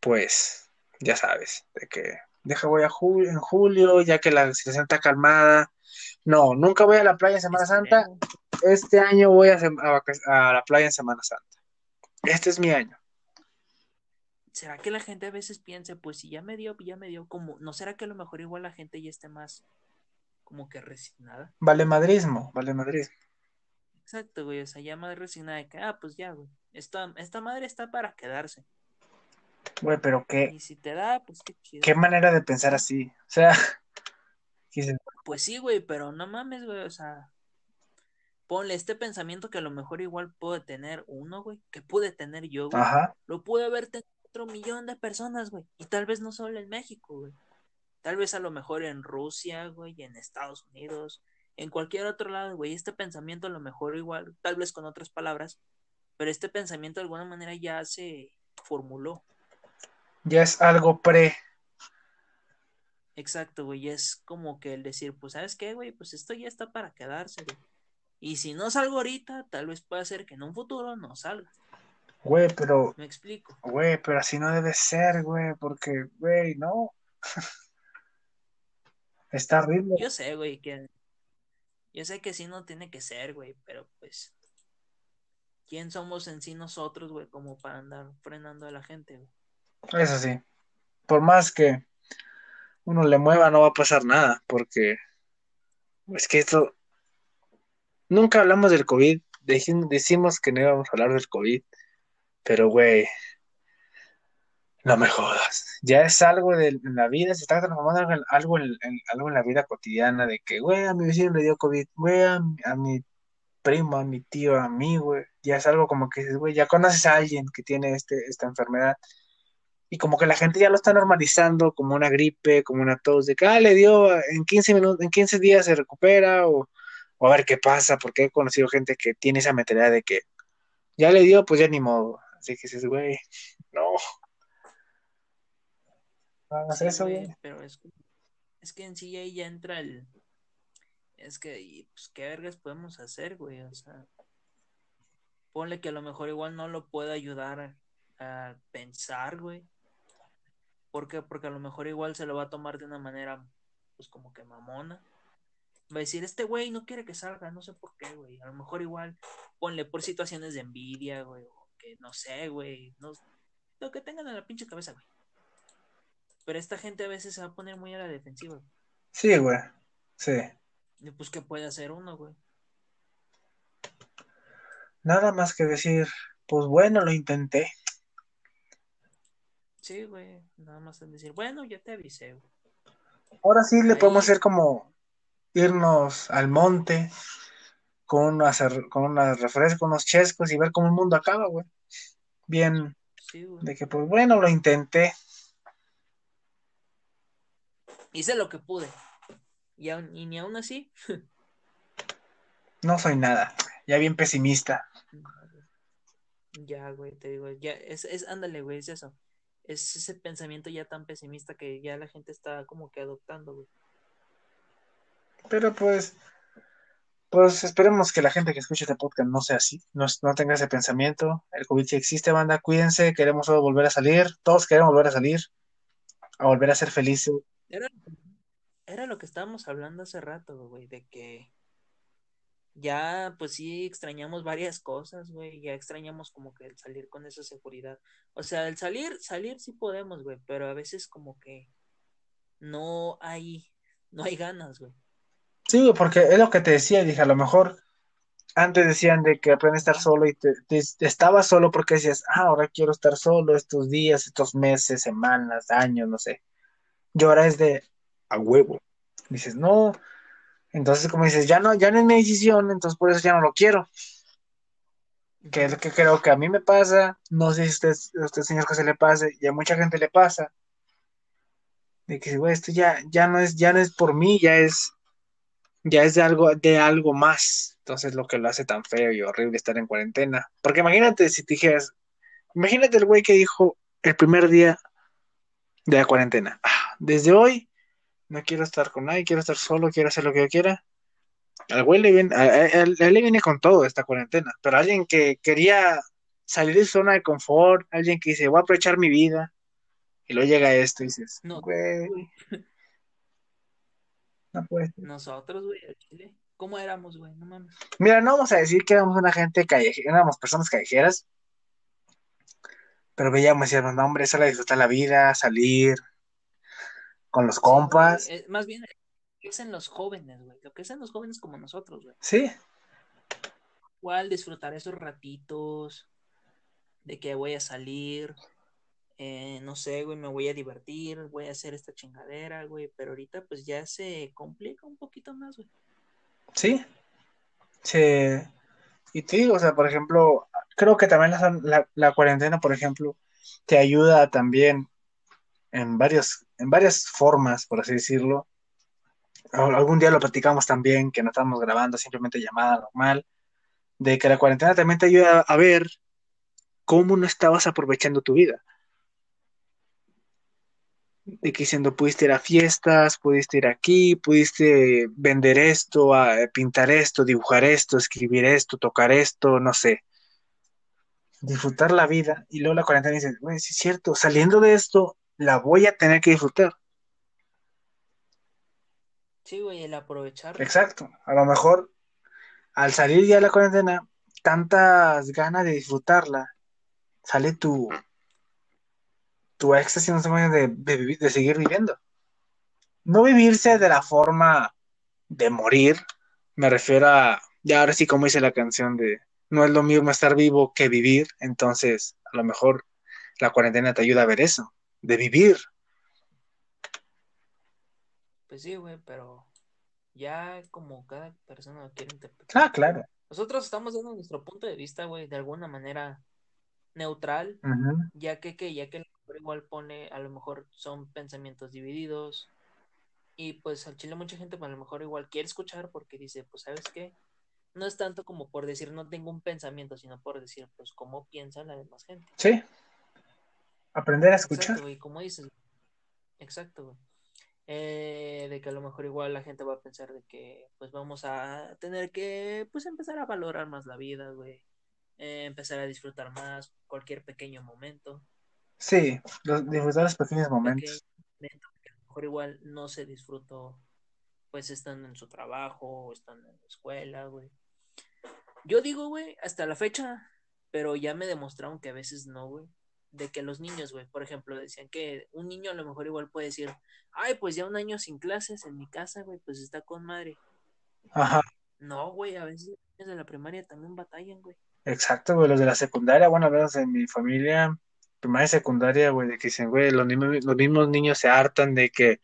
pues, ya sabes, de que deja voy a julio, en julio, ya que la situación está calmada. No, nunca voy a la playa en Semana Santa. Esperemos. Este año voy a, a a la playa en Semana Santa. Este es mi año. ¿Será que la gente a veces piensa, pues si ya me dio, ya me dio, como, ¿no será que a lo mejor igual la gente ya esté más como que resignada? Vale madrismo, vale madrismo. Exacto, güey, o sea, ya más resignada de que, ah, pues ya, güey, esta, esta madre está para quedarse. Güey, pero qué, Y si te da, pues qué chido. qué manera de pensar así. O sea, *laughs* dices, Pues sí, güey, pero no mames, güey, o sea, ponle este pensamiento que a lo mejor igual puede tener uno, güey, que pude tener yo, güey. ajá, Lo pude haber tenido otro millón de personas, güey. Y tal vez no solo en México, güey. Tal vez a lo mejor en Rusia, güey, en Estados Unidos, en cualquier otro lado, güey. Este pensamiento a lo mejor igual, tal vez con otras palabras, pero este pensamiento de alguna manera ya se formuló. ya es algo pre. Exacto, güey. y Es como que el decir, pues, ¿sabes qué, güey? Pues esto ya está para quedarse, güey. Y si no salgo ahorita, tal vez pueda ser que en un futuro no salga. Güey, pero Me explico. Güey, pero así no debe ser, güey, porque, güey, no. *laughs* Está horrible. Yo sé, güey, que. Yo sé que sí no tiene que ser, güey, pero pues. ¿Quién somos en sí nosotros, güey, como para andar frenando a la gente, güey? Eso sí. Por más que uno le mueva, no va a pasar nada, porque es que esto. Nunca hablamos del COVID. Decimos que no íbamos a hablar del COVID, pero, güey, no me jodas. Ya es algo de la vida, se está transformando algo en, algo en, la vida cotidiana de que, güey, a mi vecino le dio COVID, güey, a, mi- primo, a mi tío, a mí, güey. Ya es algo como que güey, ya conoces a alguien que tiene este, esta enfermedad. Y como que la gente ya lo está normalizando como una gripe, como una tos, de que, ah, le dio, en 15 minutos, en 15 días se recupera, o, o a ver qué pasa, porque he conocido gente que tiene esa mentalidad de que ya le dio, pues ya ni modo. Así que dices, güey, no. No hagas Sí, eso, güey, pero es que, es que en sí ahí ya entra el. Es que, y, pues, ¿qué vergas podemos hacer, güey? O sea, ponle que a lo mejor igual no lo puede ayudar a, a pensar, güey. ¿Por qué? Porque a lo mejor igual se lo va a tomar de una manera, pues, como que mamona. Va a decir, este güey no quiere que salga, no sé por qué, güey. A lo mejor igual ponle por situaciones de envidia, güey, o que no sé, güey. No, lo que tengan en la pinche cabeza, güey. Pero esta gente a veces se va a poner muy a la defensiva. güey. Sí, güey. Sí. Y pues, ¿qué puede hacer uno, güey? Nada más que decir, pues bueno, lo intenté. Sí, güey. Nada más decir, bueno, ya te avisé, güey. Ahora sí le Ahí- podemos hacer como irnos al monte con unas, con unas refrescos, unos chescos y ver cómo el mundo acaba, güey. Bien, Sí, güey. de que pues bueno, lo intenté. Hice lo que pude. Y, ni aún así. No soy nada. Ya bien pesimista. Ya, güey, te digo, ya, es, es, ándale, güey, es eso. Es ese pensamiento ya tan pesimista que ya la gente está como que adoptando, güey. Pero pues, pues esperemos que la gente que escuche este podcast no sea así, no, no tenga ese pensamiento. El COVID sí existe, banda, cuídense, queremos solo volver a salir, todos queremos volver a salir, a volver a ser felices. Era, era lo que estábamos hablando hace rato, güey, de que ya, pues sí, extrañamos varias cosas, güey, ya extrañamos como que el salir con esa seguridad. O sea, el salir, salir sí podemos, güey, pero a veces como que no hay, no hay ganas, güey. Sí, güey, porque es lo que te decía, dije, a lo mejor antes decían de que aprende a estar solo y te, te- te estabas solo porque decías, ah, ahora quiero estar solo estos días, estos meses, semanas, años, no sé. Y ahora es de a huevo. Dices, no. Entonces, como dices, ya no, ya no es mi decisión, entonces por eso ya no lo quiero. Que es lo que creo que a mí me pasa, no sé si a usted señor que se le pase, y a mucha gente le pasa. De que, güey, esto ya, ya no es, ya no es por mí, ya es, ya es de algo, de algo más. Entonces lo que lo hace tan feo y horrible estar en cuarentena. Porque imagínate si te dijeras, imagínate el güey que dijo el primer día de la cuarentena. "Ah, desde hoy no quiero estar con nadie, quiero estar solo, quiero hacer lo que yo quiera. Al güey le viene, a, a- le viene con todo esta cuarentena. Pero alguien que quería salir de su zona de confort, alguien que dice, voy a aprovechar mi vida, y luego llega esto y dices, No, güey, no puede ser". Nosotros, güey, Chile, ¿cómo éramos, güey? No mames. Mira, no vamos a decir que éramos una gente callejera, éramos personas callejeras, pero veíamos y decíamos, no, hombre, eso era disfrutar la vida, salir con los compas. Güey, eh, más bien, ¿qué hacen los jóvenes, güey? Lo que hacen los jóvenes como nosotros, güey. Sí, Igual disfrutar esos ratitos de que voy a salir, eh, no sé, güey, me voy a divertir, voy a hacer esta chingadera, güey, pero ahorita pues ya se complica un poquito más, güey. sí. Sí. Y te digo, o sea, por ejemplo, creo que también la, la- la cuarentena, por ejemplo, te ayuda también en varios, en varias formas, por así decirlo. Al- Algún día lo platicamos también, que no estamos grabando, simplemente llamada normal, de que la cuarentena también te ayuda a ver cómo no estabas aprovechando tu vida. De que diciendo, pudiste ir a fiestas, pudiste ir aquí, pudiste vender esto, a- pintar esto, dibujar esto, escribir esto, tocar esto, no sé. Disfrutar la vida. Y luego la cuarentena dices, güey, sí es cierto, saliendo de esto, la voy a tener que disfrutar. Sí, güey, el aprovechar. Exacto. A lo mejor al salir ya de la cuarentena, tantas ganas de disfrutarla, sale tu, tu éxtasis no sé cómo de, de, vivir- de seguir viviendo. No vivirse de la forma de morir, me refiero a, ya ahora sí como dice la canción de, no es lo mismo estar vivo que vivir, entonces a lo mejor la cuarentena te ayuda a ver eso, de vivir. Pues sí, güey, pero ya como cada persona lo quiere interpretar. Ah, claro. Nosotros estamos dando nuestro punto de vista, güey, de alguna manera neutral, ya que, que ya que igual pone, a lo mejor son pensamientos divididos, y pues al chile mucha gente pues, a lo mejor igual quiere escuchar porque dice, pues sabes qué, no es tanto como por decir no tengo un pensamiento, sino por decir, pues cómo piensa la demás gente. Sí. Aprender a escuchar. Exacto, güey, como dices. Exacto, güey. Eh, de que a lo mejor igual la gente va a pensar de que pues vamos a tener que pues empezar a valorar más la vida, güey. Eh, empezar a disfrutar más cualquier pequeño momento. Sí, los- disfrutar los pequeños momentos. Pequeño a lo mejor igual no se disfrutó pues están en su trabajo, están en la escuela, güey. Yo digo, güey, hasta la fecha, pero ya me demostraron que a veces no, güey. De que los niños, güey, por ejemplo, decían que un niño a lo mejor igual puede decir, ay, pues ya un año sin clases en mi casa, güey, pues está con madre. Ajá. No, güey, a veces los niños de la primaria también batallan, güey. Exacto, güey, los de la secundaria, bueno, a veces en mi familia, primaria y secundaria, güey, de que dicen, güey, los, mismos- los mismos niños se hartan de que,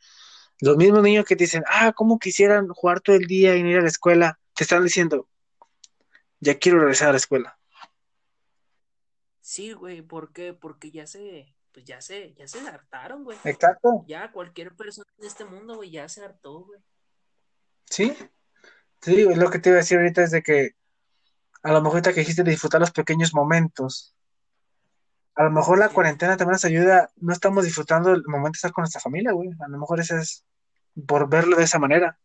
los mismos niños que te dicen, ah, ¿cómo quisieran jugar todo el día y no ir a la escuela? Te están diciendo, ya quiero regresar a la escuela. Sí, güey, ¿por qué? Porque ya se, pues ya se, ya se hartaron, güey. Exacto. Ya cualquier persona en este mundo, güey, ya se hartó, güey. Sí, sí, lo que te iba a decir ahorita es de que, a lo mejor ahorita que dijiste de disfrutar los pequeños momentos, a lo mejor la cuarentena también nos ayuda, no estamos disfrutando el momento de estar con nuestra familia, güey, a lo mejor ese es por verlo de esa manera.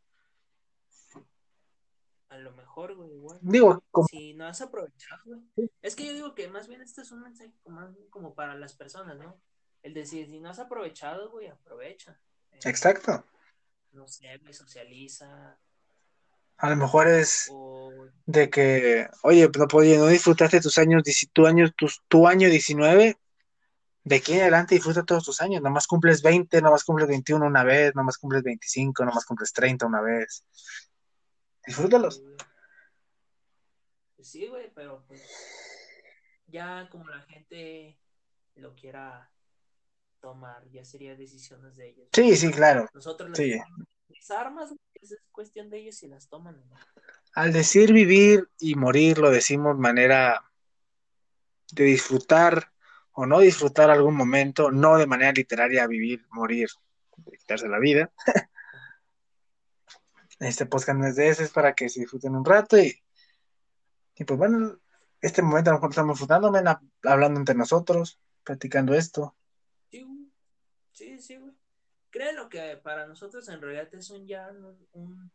A lo mejor, güey, igual. Digo, como, Si no has aprovechado, güey. Es que yo digo que más bien este es un mensaje como, más como para las personas, ¿no? El decir, si no has aprovechado, güey, aprovecha. Eh, exacto. no sé, güey, socializa. A lo mejor es de que, oye, no podía, no disfrutaste tus años, tu año, tus- tu año 19, de aquí en adelante disfruta todos tus años, nomás cumples 20, nomás cumples 21 una vez, nomás cumples 25, nomás cumples 30 una vez. Disfrútalos. Pues sí, güey, pero pues ya como la gente lo quiera tomar, ya sería decisiones de ellos. Sí, sí, claro. Nosotros Sí. Las armas, esa es cuestión de ellos si las toman o no. Al decir vivir y morir, lo decimos manera de disfrutar o no disfrutar algún momento, no de manera literaria vivir, morir, de quitarse la vida. *laughs* Este podcast no es de ese, es para que se disfruten un rato y, y pues bueno, este momento a lo mejor estamos disfrutando, hablando entre nosotros, platicando esto. Sí. Sí, sí, güey. Créelo que para nosotros en realidad es un ya un, un-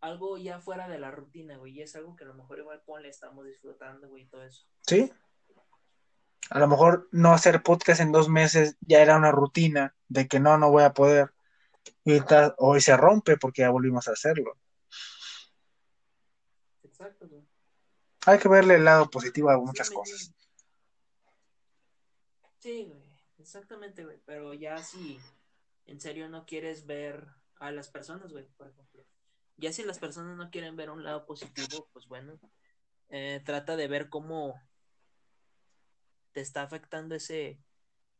algo ya fuera de la rutina, güey. Y es algo que a lo mejor igual ponle estamos disfrutando, güey, y todo eso. ¿Sí? A lo mejor no hacer podcast en dos meses ya era una rutina de que no, no voy a poder. Y ahorita- hoy se rompe porque ya volvimos a hacerlo. Exacto, güey. Hay que verle el lado positivo a muchas Sí, cosas. Sí, güey, exactamente, güey. Pero ya si en serio no quieres ver a las personas, güey, por ejemplo. Ya si las personas no quieren ver un lado positivo, pues bueno, eh, trata de ver cómo te está afectando ese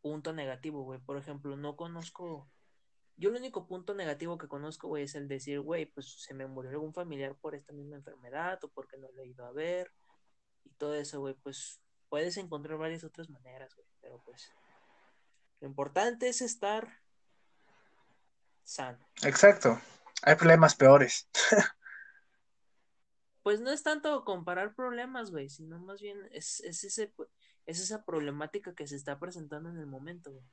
punto negativo, güey. Por ejemplo, no conozco. Yo el único punto negativo que conozco, güey, es el decir, güey, pues se me murió algún familiar por esta misma enfermedad o porque no lo he ido a ver y todo eso, güey, pues puedes encontrar varias otras maneras, güey, pero pues lo importante es estar sano. Exacto. Hay problemas peores. Pues no es tanto comparar problemas, güey, sino más bien es, es, ese, es esa problemática que se está presentando en el momento, güey.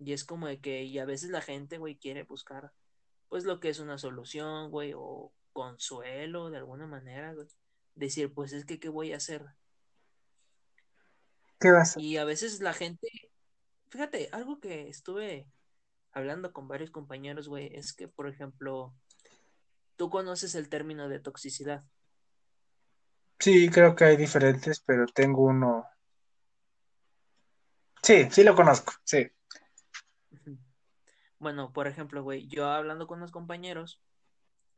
Y es como de que, y a veces la gente, güey, quiere buscar, pues lo que es una solución, güey, o consuelo de alguna manera, güey. Decir, pues es que, ¿qué voy a hacer? ¿Qué vas a Y a veces la gente, fíjate, algo que estuve hablando con varios compañeros, güey, es que, por ejemplo, tú conoces el término de toxicidad. Sí, creo que hay diferentes, pero tengo uno. Sí, sí lo conozco, sí. Bueno, por ejemplo, güey, yo hablando con los compañeros,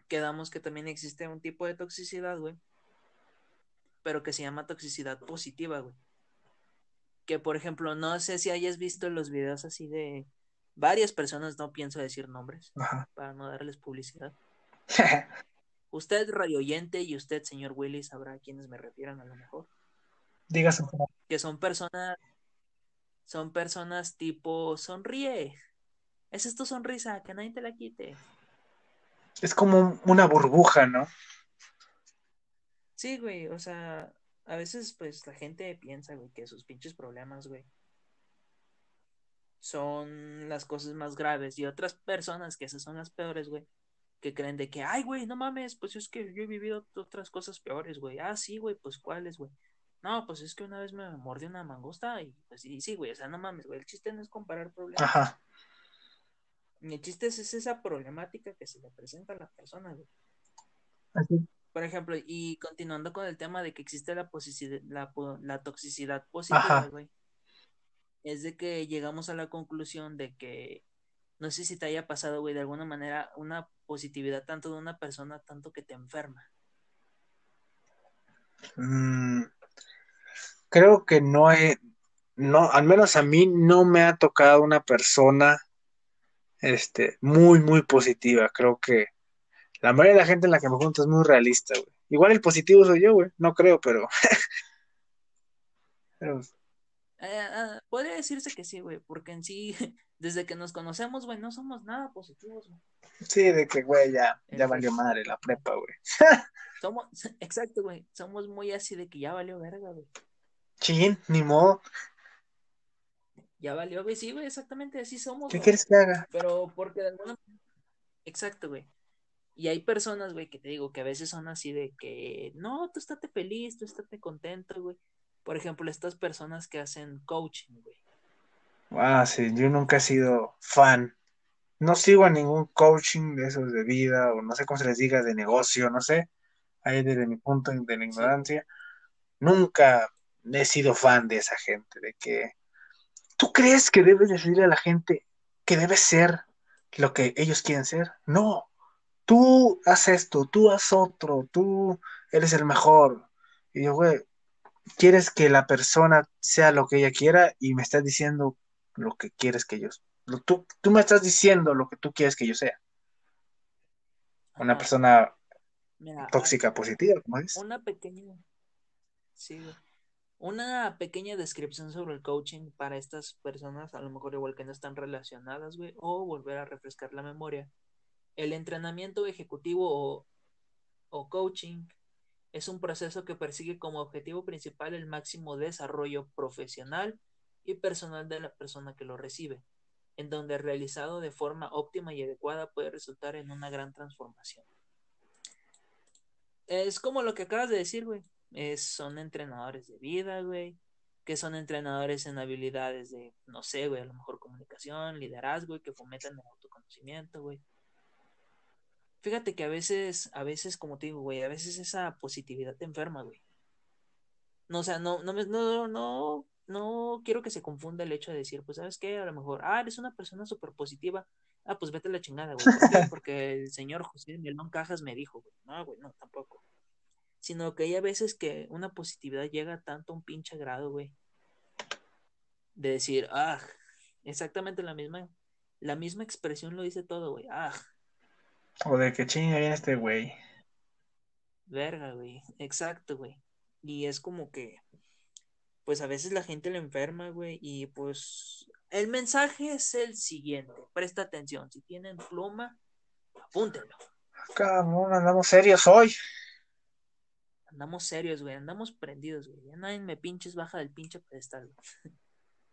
quedamos que también existe un tipo de toxicidad, güey, pero que se llama toxicidad positiva, güey. Que, por ejemplo, no sé si hayas visto los videos así de varias personas, no pienso decir nombres, Ajá. para no darles publicidad. *laughs* Usted, radio oyente, y usted, señor Willy, sabrá a quiénes me refieran a lo mejor. Digas un Que son personas, son personas tipo, sonríe. Esa es tu sonrisa, que nadie te la quite. Es como una burbuja, ¿no? Sí, güey, o sea, a veces pues la gente piensa, güey, que sus pinches problemas, güey, son las cosas más graves y otras personas que esas son las peores, güey, que creen de que, ay, güey, no mames, pues es que yo he vivido otras cosas peores, güey. Ah, sí, güey, pues cuáles, güey. No, pues es que una vez me mordió una mangosta y pues y sí, güey, o sea, no mames, güey, el chiste no es comparar problemas. Ajá. El chiste es, es esa problemática que se le presenta a la persona, güey. Así. Por ejemplo, y continuando con el tema de que existe la, la, la toxicidad positiva, Ajá. güey. Es de que llegamos a la conclusión de que, no sé si te haya pasado, güey, de alguna manera, una positividad tanto de una persona, tanto que te enferma. Mm, creo que no he, no, al menos a mí no me ha tocado una persona, este, muy, muy positiva. Creo que la mayoría de la gente en la que me junto es muy realista, güey. Igual el positivo soy yo, güey. No creo, pero, *laughs* pero Eh, podría decirse que sí, güey, porque en sí, *laughs* desde que nos conocemos, güey, no somos nada positivos, güey. sí, de que, güey, ya, ya valió madre la prepa, güey. Somos, *laughs* exacto, güey, somos muy así de que ya valió verga, güey. Chin, ni modo. Ya valió, güey, sí, güey, exactamente así somos, ¿Qué quieres que haga? Pero porque de alguna Exacto, güey. Y hay personas, güey, que te digo que a veces son así de que, no, tú estate feliz, tú estate contento, güey. Por ejemplo, estas personas que hacen coaching, güey. Ah, sí, yo nunca he sido fan. No sigo a ningún coaching de esos de vida, o no sé cómo se les diga, de negocio, no sé. Ahí desde mi punto de la ignorancia. Nunca he sido fan de esa gente, de que tú crees que debes decirle a la gente que debe ser lo que ellos quieren ser. No, tú haz esto, tú haz otro, tú eres el mejor. Y yo, güey, quieres que la persona sea lo que ella quiera y me estás diciendo lo que quieres que yo. lo- tú, tú me estás diciendo lo que tú quieres que yo sea. Una persona Mira, tóxica positiva, como es. una pequeña, sí. Una pequeña descripción sobre el coaching para estas personas, a lo mejor igual que no están relacionadas, güey, o volver a refrescar la memoria. El entrenamiento ejecutivo o, o coaching es un proceso que persigue como objetivo principal el máximo desarrollo profesional y personal de la persona que lo recibe, en donde realizado de forma óptima y adecuada puede resultar en una gran transformación. Es como lo que acabas de decir, güey. Es, son entrenadores de vida, güey. Que son entrenadores en habilidades de, no sé, güey, a lo mejor comunicación, liderazgo, y que fomentan el autoconocimiento, güey. Fíjate que a veces, a veces, como te digo, güey, a veces esa positividad te enferma, güey. No, o sea, no, no, no, no, no quiero que se confunda el hecho de decir, pues, ¿sabes qué? A lo mejor, ah, eres una persona súper positiva. Ah, pues vete a la chingada, güey. ¿Por qué? *laughs* Porque el señor José Melón Cajas me dijo, güey. No, güey, no, tampoco. Sino que hay a veces que una positividad llega tanto a un pinche grado, güey. De decir, ah, exactamente la misma, la misma expresión lo dice todo, güey. Ah, O de que chinga viene este güey. verga, güey. Exacto, güey. Y es como que, pues a veces la gente le enferma, güey. Y pues el mensaje es el siguiente. Presta atención. Si tienen pluma, apúntenlo. Cabrón, andamos serios hoy. Andamos serios, güey. Andamos prendidos, güey. Ya nadie me pinches baja del pinche pedestal. güey.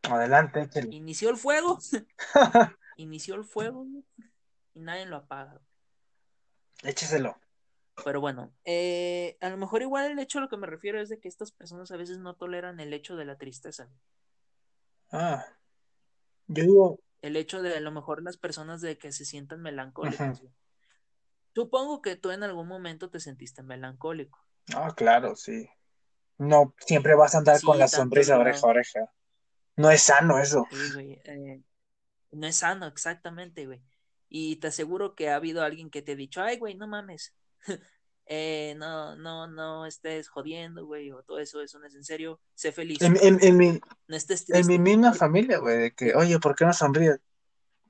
Adelante, échale. Inició el fuego. *laughs* Inició el fuego, güey. Y nadie lo apaga. Écheselo. Pero bueno, eh, a lo mejor igual el hecho a lo que me refiero es de que estas personas a veces no toleran el hecho de la tristeza. Ah. Yo digo, El hecho de a lo mejor las personas de que se sientan melancólicas. Supongo que tú en algún momento te sentiste melancólico. ah, claro, sí. No siempre vas a andar Sí, con la sonrisa oreja a oreja. No es sano eso. Sí, güey. eh, no es sano, exactamente, güey. Y te aseguro que ha habido alguien que te ha dicho, ay, güey, no mames. *laughs* eh, no, no, no estés jodiendo, güey, o todo eso, eso no es en serio. Sé feliz. En, en- en mi, No estés en mi misma familia, güey, de que, oye, ¿por qué no sonríes?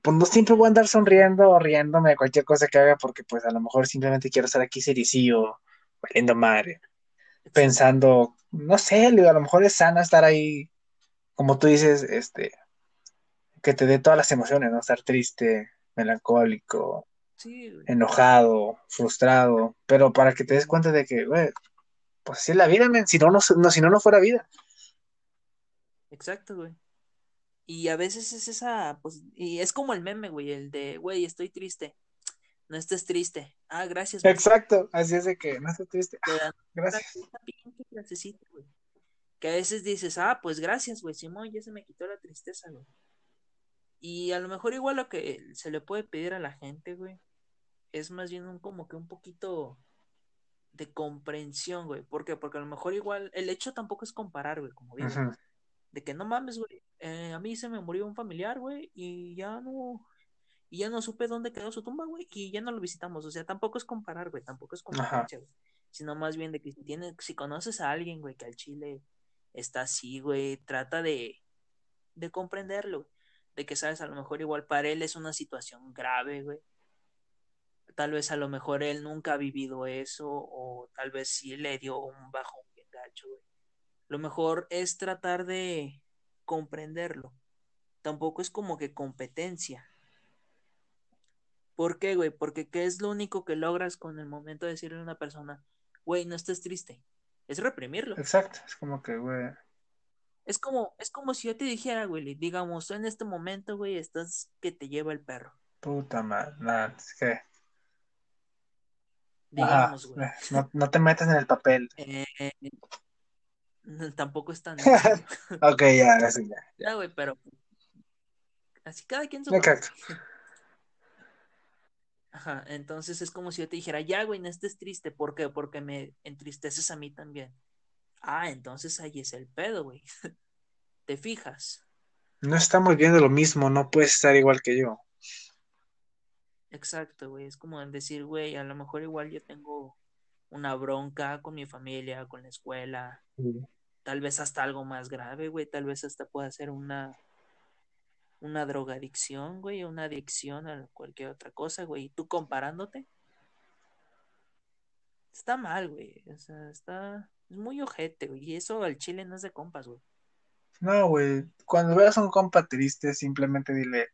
Pues no siempre voy a andar sonriendo o riéndome de cualquier cosa que haga porque pues a lo mejor simplemente quiero estar aquí sericillo, valiendo madre, pensando, no sé, a lo mejor es sano estar ahí, como tú dices, este, que te dé todas las emociones, ¿no? Estar triste, melancólico, Sí, enojado, frustrado, pero para que te des cuenta de que, güey, pues así es la vida, si no, no, no, si no, no fuera vida. Exacto, güey. Y a veces es esa, pues, y es como el meme, güey, el de, güey, estoy triste. No estés triste. Ah, gracias, güey. Exacto, así es de que no estés triste. Te dan Gracias. pinche güey. Que a veces dices, ah, pues gracias, güey, Simón, ya se me quitó la tristeza, güey. Y a lo mejor igual lo que se le puede pedir a la gente, güey, es más bien un como que un poquito de comprensión, güey. ¿Por qué? Porque a lo mejor igual el hecho tampoco es comparar, güey, como digo. De que no mames, güey. eh, a mí se me murió un familiar, güey, y ya no y ya no supe dónde quedó su tumba, güey, y ya no lo visitamos. O sea, tampoco es comparar, güey, tampoco es competencia, güey. Sino más bien de que si, tiene, si conoces a alguien, güey, que al chile está así, güey, trata de, de comprenderlo, güey. De que, sabes, a lo mejor igual para él es una situación grave, güey. Tal vez a lo mejor él nunca ha vivido eso, o tal vez sí le dio un bajón bien gacho, güey. Lo mejor es tratar de comprenderlo. Tampoco es como que competencia. ¿Por qué, güey? Porque ¿qué es lo único que logras con el momento de decirle a una persona, güey, no estés triste? Es reprimirlo. Exacto, es como que, güey. Es como, es como si yo te dijera, güey, digamos, en este momento, güey, estás que te lleva el perro. Puta madre, es que. Digamos, güey. no, no te metas en el papel. *laughs* Eh, tampoco es tan. *laughs* Ok, ya, así ya. *laughs* Ya, güey, pero. Así cada quien su Exacto. Ajá, entonces es como si yo te dijera, ya, güey, no estés triste. ¿Por qué? Porque me entristeces a mí también. Ah, entonces ahí es el pedo, güey. *laughs* ¿Te fijas? No estamos viendo lo mismo, no puedes estar igual que yo. Exacto, güey. Es como decir, güey, a lo mejor igual yo tengo una bronca con mi familia, con la escuela, tal vez hasta algo más grave, güey, tal vez hasta pueda ser una una drogadicción, güey, una adicción a cualquier otra cosa, güey, y tú comparándote. Está mal, güey. O sea, está es muy ojete, güey, y eso al chile no es de compas, güey. No, güey, cuando veas a un compa triste, simplemente dile,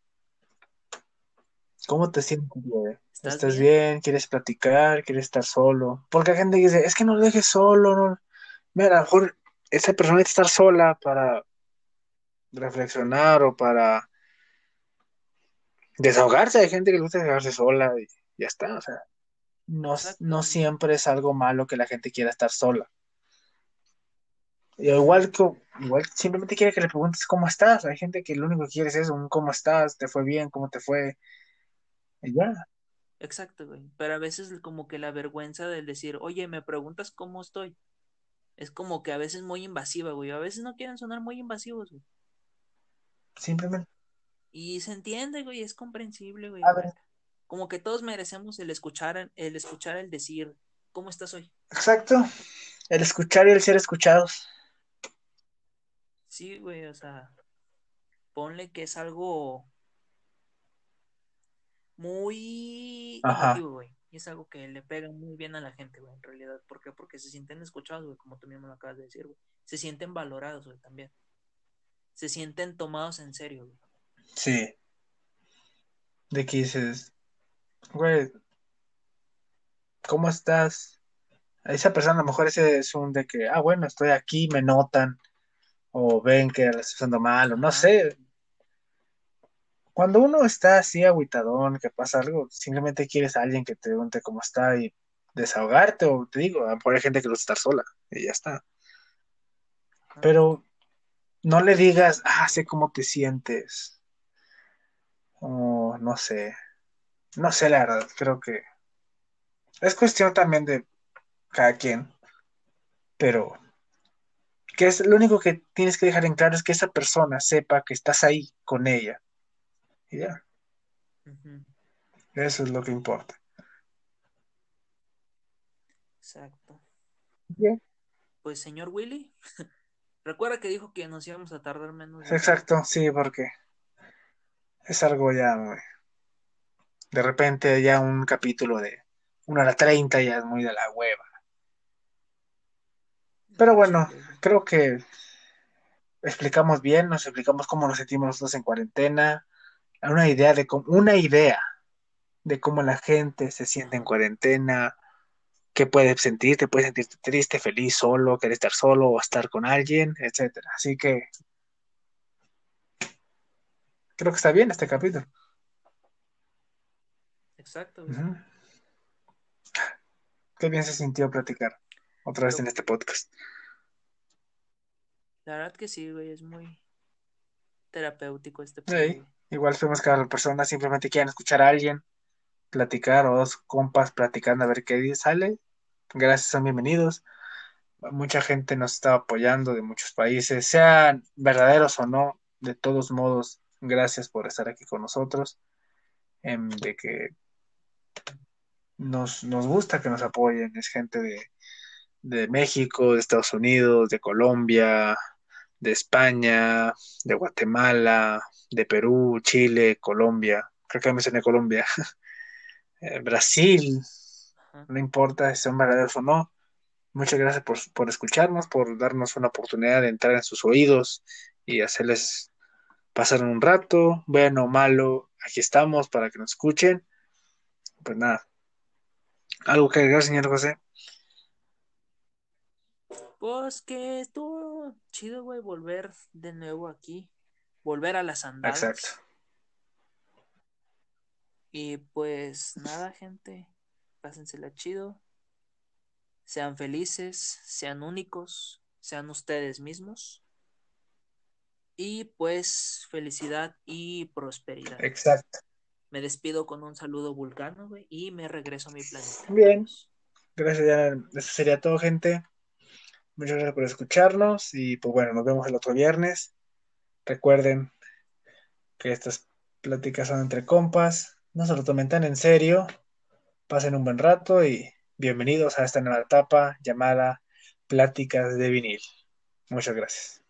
¿cómo te sientes, güey? ¿Estás ¿Estás bien? bien? ¿Quieres platicar? ¿Quieres estar solo? Porque hay gente que dice, es que no lo dejes solo, no. Mira, a lo mejor esa persona necesita estar sola para reflexionar o para desahogarse. Hay gente que le gusta desahogarse sola y ya está. O sea, no, no siempre es algo malo que la gente quiera estar sola. Igual que igual simplemente quiere que le preguntes cómo estás. Hay gente que lo único que quiere es eso, un cómo estás, te fue bien, cómo te fue. Y ya. Exacto, güey. Pero a veces como que la vergüenza del decir, oye, me preguntas cómo estoy. Es como que a veces muy invasiva, güey. A veces no quieren sonar muy invasivos, güey. Simplemente. Y se entiende, güey, es comprensible, güey. A ver. Como que todos merecemos el escuchar, el escuchar el decir, ¿cómo estás hoy? Exacto. El escuchar y el ser escuchados. Sí, güey, o sea, ponle que es algo muy emotivo, güey. Y es algo que le pega muy bien a la gente, güey, en realidad. ¿Por qué? Porque se sienten escuchados, güey, como tú mismo lo acabas de decir, güey. Se sienten valorados, güey, también. Se sienten tomados en serio, güey. Sí. De que dices, güey, ¿cómo estás? A esa persona a lo mejor ese es un de que, ah, bueno, estoy aquí, me notan, o ven que la estoy usando mal, o no sé. Cuando uno está así agüitadón, que pasa algo, simplemente quieres a alguien que te pregunte cómo está y desahogarte, o te digo, mejor hay gente que gusta estar sola, y ya está. Pero no le digas, ah, sé cómo te sientes. O no sé. No sé, la verdad, creo que es cuestión también de cada quien. Pero que es lo único que tienes que dejar en claro es que esa persona sepa que estás ahí con ella. Y ya, eso es lo que importa. Exacto. Bien. Pues, señor Willy, *laughs* recuerda que dijo que nos íbamos a tardar menos de Exacto, sí, porque es algo ya muy... De repente ya un capítulo de una hora treinta ya es muy de la hueva. Pero bueno, creo que explicamos bien, nos explicamos cómo nos sentimos nosotros en cuarentena, una idea de cómo, una idea de cómo la gente se siente en cuarentena, qué puedes sentir, te puedes sentirte triste, feliz, solo, querer estar solo o estar con alguien, etcétera. Así que creo que está bien este capítulo. Exacto. Qué bien se sintió platicar otra vez en este podcast. La verdad que sí, güey, es muy terapéutico este Ey. güey. Igual sabemos que las personas simplemente quieren escuchar a alguien, platicar o dos compas platicando a ver qué sale. Gracias, son bienvenidos. Mucha gente nos está apoyando de muchos países, sean verdaderos o no. De todos modos, gracias por estar aquí con nosotros. Em, de que nos, nos gusta que nos apoyen. Es gente de, de México, de Estados Unidos, de Colombia, de España, de Guatemala, de Perú, Chile, Colombia. Creo que mencioné Colombia. *laughs* Eh, Brasil, no importa si son verdaderos o no. Muchas gracias por, por escucharnos, por darnos una oportunidad de entrar en sus oídos y hacerles pasar un rato, bueno o malo, aquí estamos para que nos escuchen. Pues nada, algo que agregar, señor José. Pues que estuvo chido, güey, volver de nuevo aquí, volver a las andadas. Exacto. Y pues nada, gente, pásensela chido, sean felices, sean únicos, sean ustedes mismos. Y pues felicidad y prosperidad. Exacto. Me despido con un saludo vulcano, güey, y me regreso a mi planeta. Bien. Gracias, ya. Eso sería todo, gente. Muchas gracias por escucharnos y pues bueno, nos vemos el otro viernes. Recuerden que estas pláticas son entre compas, no se lo tomen tan en serio, pasen un buen rato y bienvenidos a esta nueva etapa llamada Pláticas de vinil. Muchas gracias.